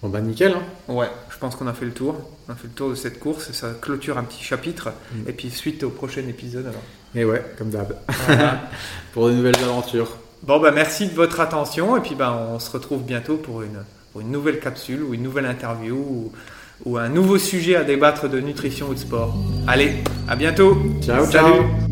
Bon, bah, nickel. Hein. Ouais, je pense qu'on a fait le tour. On a fait le tour de cette course ça clôture un petit chapitre. Mm. Et puis suite au prochain épisode alors. Et ouais, comme d'hab. Voilà. Pour de nouvelles aventures. Bon, bah merci de votre attention et puis bah, on se retrouve bientôt pour une, pour une nouvelle capsule ou une nouvelle interview ou, ou un nouveau sujet à débattre de nutrition ou de sport. Allez, à bientôt. Ciao, Salut. ciao.